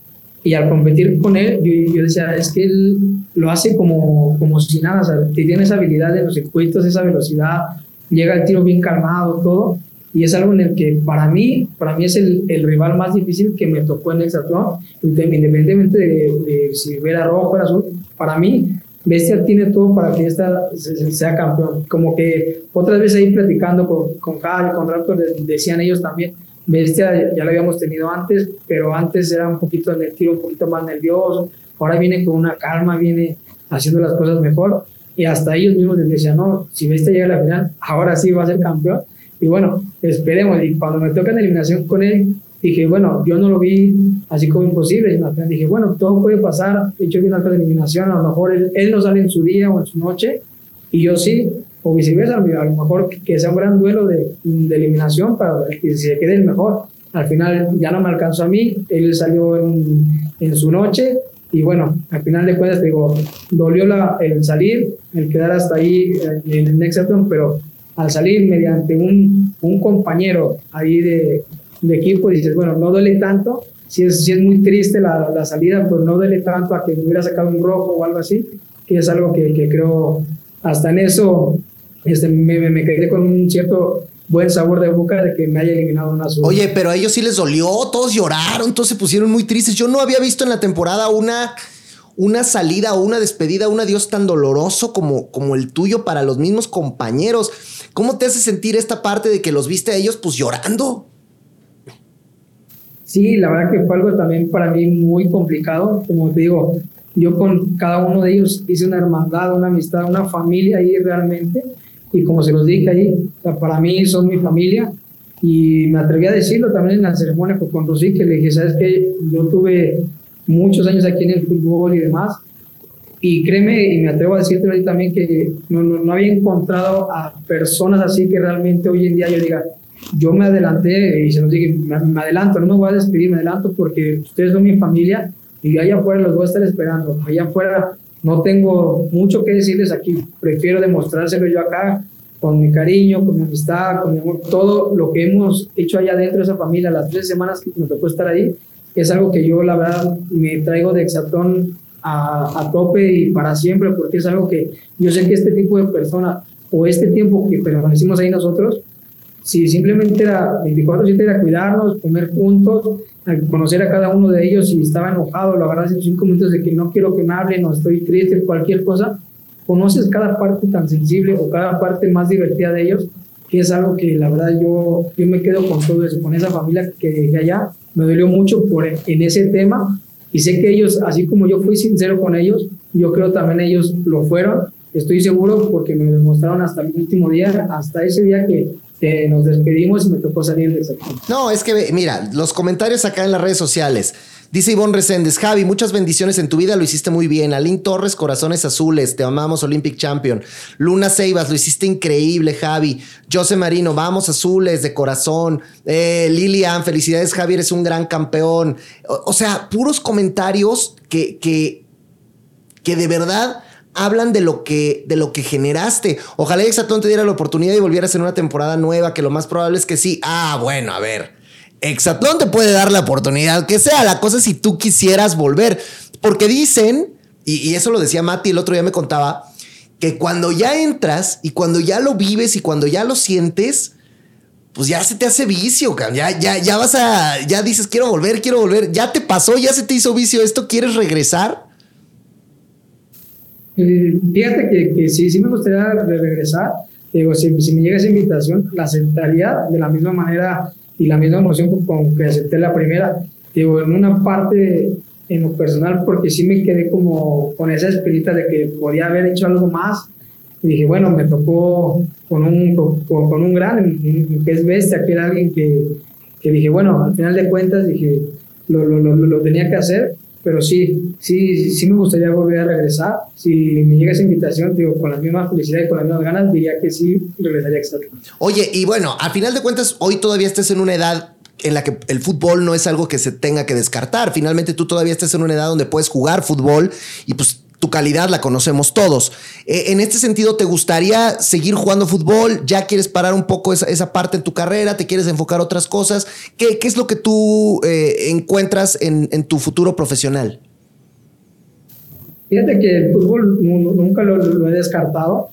y al competir con él, yo, yo, decía, es que él lo hace como, como si nada, o sea, tiene esa habilidad de los circuitos, esa velocidad, llega el tiro bien calmado, todo, y es algo en el que para mí, para mí es el, el rival más difícil que me tocó en el Hexatlón, independientemente de, de, si era rojo o era azul, para mí Bestia tiene todo para que esta sea campeón. Como que otras veces ahí platicando con, con Javi, con Raptor, decían ellos también, Bestia ya lo habíamos tenido antes, pero antes era un poquito en el tiro, un poquito más nervioso. Ahora viene con una calma, viene haciendo las cosas mejor. Y hasta ellos mismos les decían, no, si Bestia llega a la final, ahora sí va a ser campeón. Y bueno, esperemos. Y cuando me toca en eliminación con él, dije, bueno, yo no lo vi así como imposible. Y dije, bueno, todo puede pasar. De hecho, vi una eliminación, a lo mejor él, él, no sale en su día o en su noche, y yo sí, o viceversa. A lo mejor que sea un gran duelo de, de eliminación para que se quede el mejor. Al final ya no me alcanzó a mí, él salió en, en su noche. Y bueno, al final de cuentas, digo, dolió la, el salir, el quedar hasta ahí en el Next pero al salir mediante un, un compañero ahí de, de equipo, dices, bueno, no duele tanto, si es, si es muy triste la, la, salida, pues no duele tanto a que me hubiera sacado un rojo o algo así, que es algo que, que creo, hasta en eso, este, me, me quedé con un cierto buen sabor de boca de que me haya eliminado una azul. Oye, pero a ellos sí les dolió, todos lloraron, todos se pusieron muy tristes. Yo no había visto en la temporada una, una salida o una despedida, un adiós tan doloroso como, como el tuyo para los mismos compañeros. ¿Cómo te hace sentir esta parte de que los viste a ellos pues llorando? Sí, la verdad que fue algo también para mí muy complicado. Como te digo, yo con cada uno de ellos hice una hermandad, una amistad, una familia ahí realmente. Y como se los dije ahí, o sea, para mí son mi familia. Y me atreví a decirlo también en la ceremonia con Rosy, que le dije, sabes que yo tuve muchos años aquí en el fútbol y demás. Y créeme, y me atrevo a decirte ahí también que no, no, no había encontrado a personas así que realmente hoy en día yo diga, yo me adelanté y se los dije, me, me, adelanto, no me voy a despedir, me adelanto porque ustedes son mi familia y allá afuera los voy a estar esperando. Allá afuera no tengo mucho que decirles aquí, prefiero demostrárselo yo acá con mi cariño, con mi amistad, con mi amor, todo lo que hemos hecho allá dentro de esa familia, las tres semanas que me tocó estar ahí, es algo que yo la verdad me traigo de Exatón a, a tope y para siempre, porque es algo que yo sé que este tipo de personas o este tiempo que permanecimos ahí nosotros, si simplemente era 24-7 era cuidarnos, comer juntos, conocer a cada uno de ellos, si estaba enojado, lo agarras en cinco minutos de que no quiero que me hablen o estoy triste, cualquier cosa, conoces cada parte tan sensible o cada parte más divertida de ellos, que es algo que la verdad yo, yo me quedo con todo eso, con esa familia que dejé allá, me dolió mucho por, en ese tema y sé que ellos, así como yo fui sincero con ellos, yo creo también ellos lo fueron, estoy seguro porque me demostraron hasta el último día, hasta ese día que eh, nos despedimos y me tocó salir de No, es que mira, los comentarios acá en las redes sociales. Dice Ivonne Reséndez, Javi, muchas bendiciones en tu vida, lo hiciste muy bien. Alín Torres, Corazones Azules, te amamos, Olympic Champion. Luna Ceibas, lo hiciste increíble, Javi. José Marino, vamos Azules, de corazón. Eh, Lilian, felicidades, Javi, eres un gran campeón. O, sea, puros comentarios que, que, que de verdad hablan de lo que, de lo que generaste. Ojalá Exatlón te diera la oportunidad y volvieras en una temporada nueva, que lo más probable es que sí. Ah, bueno, a ver. Exatlón te puede dar la oportunidad que sea. La cosa si tú quisieras volver. Porque dicen, y, eso lo decía Mati el otro día me contaba, que cuando ya entras y cuando ya lo vives y cuando ya lo sientes, pues ya se te hace vicio, ya, ya, ya vas a, ya dices, quiero volver, quiero volver, ya te pasó, ya se te hizo vicio esto, ¿quieres regresar? Eh, fíjate que, sí, sí me gustaría regresar. Digo, si, me llega esa invitación, la aceptaría de la misma manera y la misma emoción con, que acepté la primera. Digo, en una parte en lo personal, porque sí me quedé como con esa espinita de que podía haber hecho algo más. Y dije, bueno, me tocó con un, con, un gran, que es bestia, que era alguien que, que dije, bueno, al final de cuentas, dije, lo, lo, lo, lo tenía que hacer pero sí, sí, sí me gustaría volver a regresar. Si me llega esa invitación, digo, con la misma felicidad y con las mismas ganas, diría que sí, regresaría a Oye, y bueno, al final de cuentas, hoy todavía estás en una edad en la que el fútbol no es algo que se tenga que descartar. Finalmente tú todavía estás en una edad donde puedes jugar fútbol y pues tu calidad la conocemos todos. Eh, en este sentido, ¿te gustaría seguir jugando fútbol? ¿Ya quieres parar un poco esa, parte en tu carrera? ¿Te quieres enfocar otras cosas? ¿Qué, qué es lo que tú eh, encuentras en, en, tu futuro profesional? Fíjate que el fútbol nunca lo, he descartado.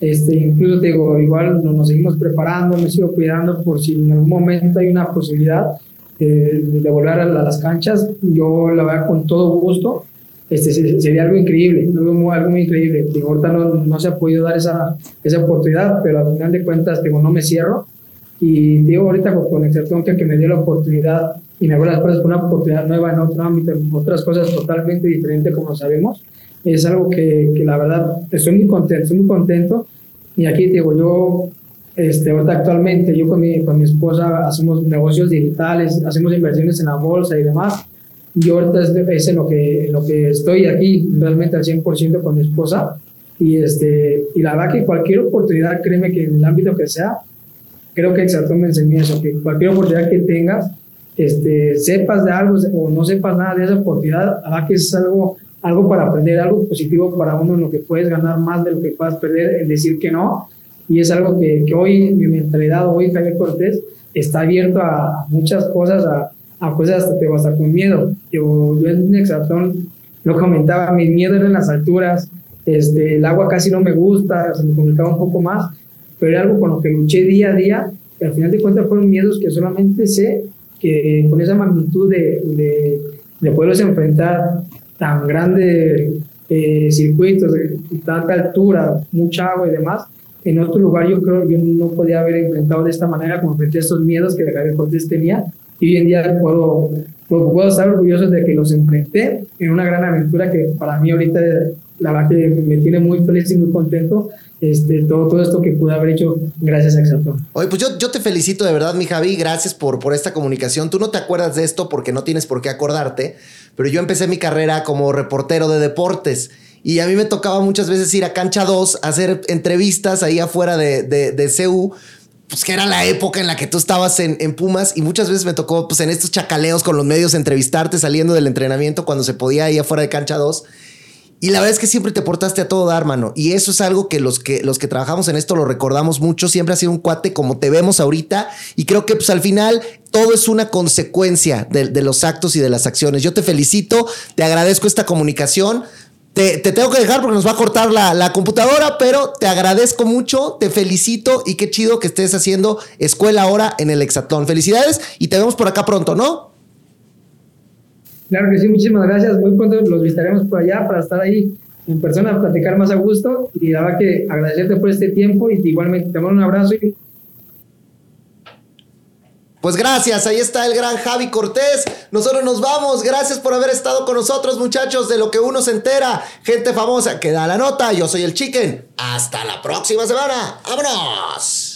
Este, incluso digo, igual nos, seguimos preparando, me sigo cuidando por si en algún momento hay una posibilidad de, de volver a las canchas. Yo la verdad con todo gusto este, sería algo increíble, algo, algo muy increíble. Digo, ahorita no, no, se ha podido dar esa, esa oportunidad, pero al final de cuentas, digo, no me cierro. Y digo, ahorita con, excepción que, me dio la oportunidad y me hago las cosas con una oportunidad nueva en otro ámbito, en otras cosas totalmente diferentes, como sabemos, es algo que, que la verdad estoy muy contento, estoy muy contento. Y aquí digo, yo este, ahorita actualmente yo con mi, con mi esposa hacemos negocios digitales, hacemos inversiones en la bolsa y demás yo ahorita es, en, lo que, lo que estoy aquí realmente al 100% con mi esposa. Y, este, y la verdad que cualquier oportunidad, créeme que en el ámbito que sea, creo que exacto me enseñó eso, que cualquier oportunidad que tengas, este, sepas de algo o no sepas nada de esa oportunidad, la verdad que es algo, algo para aprender, algo positivo para uno en lo que puedes ganar más de lo que puedas perder, en decir que no. Y es algo que, que hoy mi mentalidad, hoy Javier Cortés, está abierto a muchas cosas, a, a cosas hasta te vas a con miedo. Yo, yo en Exatón lo comentaba, mi miedo era en las alturas, este, el agua casi no me gusta, se me complicaba un poco más, pero era algo con lo que luché día a día, y al final de cuentas fueron miedos que solamente sé que con esa magnitud de, de, de poderlos enfrentar tan grandes eh, circuitos, de tanta altura, mucha agua y demás, en otro lugar yo creo que yo no podía haber enfrentado de esta manera como frente a estos miedos que Javier Cortés tenía y hoy en día puedo, puedo, estar orgulloso de que los enfrenté en una gran aventura que para mí ahorita la verdad que me tiene muy feliz y muy contento este, todo, todo esto que pude haber hecho gracias a Exatón. Oye, pues yo, yo te felicito de verdad, mi Javi, gracias por, por esta comunicación. Tú no te acuerdas de esto porque no tienes por qué acordarte, pero yo empecé mi carrera como reportero de deportes. Y a mí me tocaba muchas veces ir a Cancha 2 a hacer entrevistas ahí afuera de, de, de CU pues que era la época en la que tú estabas en, Pumas y muchas veces me tocó pues en estos chacaleos con los medios entrevistarte saliendo del entrenamiento cuando se podía ahí afuera de cancha 2. Y la verdad es que siempre te portaste a todo dar, mano. Y eso es algo que los que, los que trabajamos en esto lo recordamos mucho. Siempre ha sido un cuate como te vemos ahorita. Y creo que pues al final todo es una consecuencia de los actos y de las acciones. Yo te felicito, te agradezco esta comunicación. Te, tengo que dejar porque nos va a cortar la, computadora, pero te agradezco mucho, te felicito y qué chido que estés haciendo escuela ahora en el Exatlón. Felicidades y te vemos por acá pronto, ¿no? Claro que sí, muchísimas gracias. Muy pronto los visitaremos por allá para estar ahí en persona, platicar más a gusto y la verdad que agradecerte por este tiempo y igualmente te mando un abrazo y pues gracias, ahí está el gran Javi Cortés. Nosotros nos vamos. Gracias por haber estado con nosotros, muchachos, de lo que uno se entera. Gente famosa que da la nota. Yo soy el Chicken. Hasta la próxima semana. ¡Vámonos!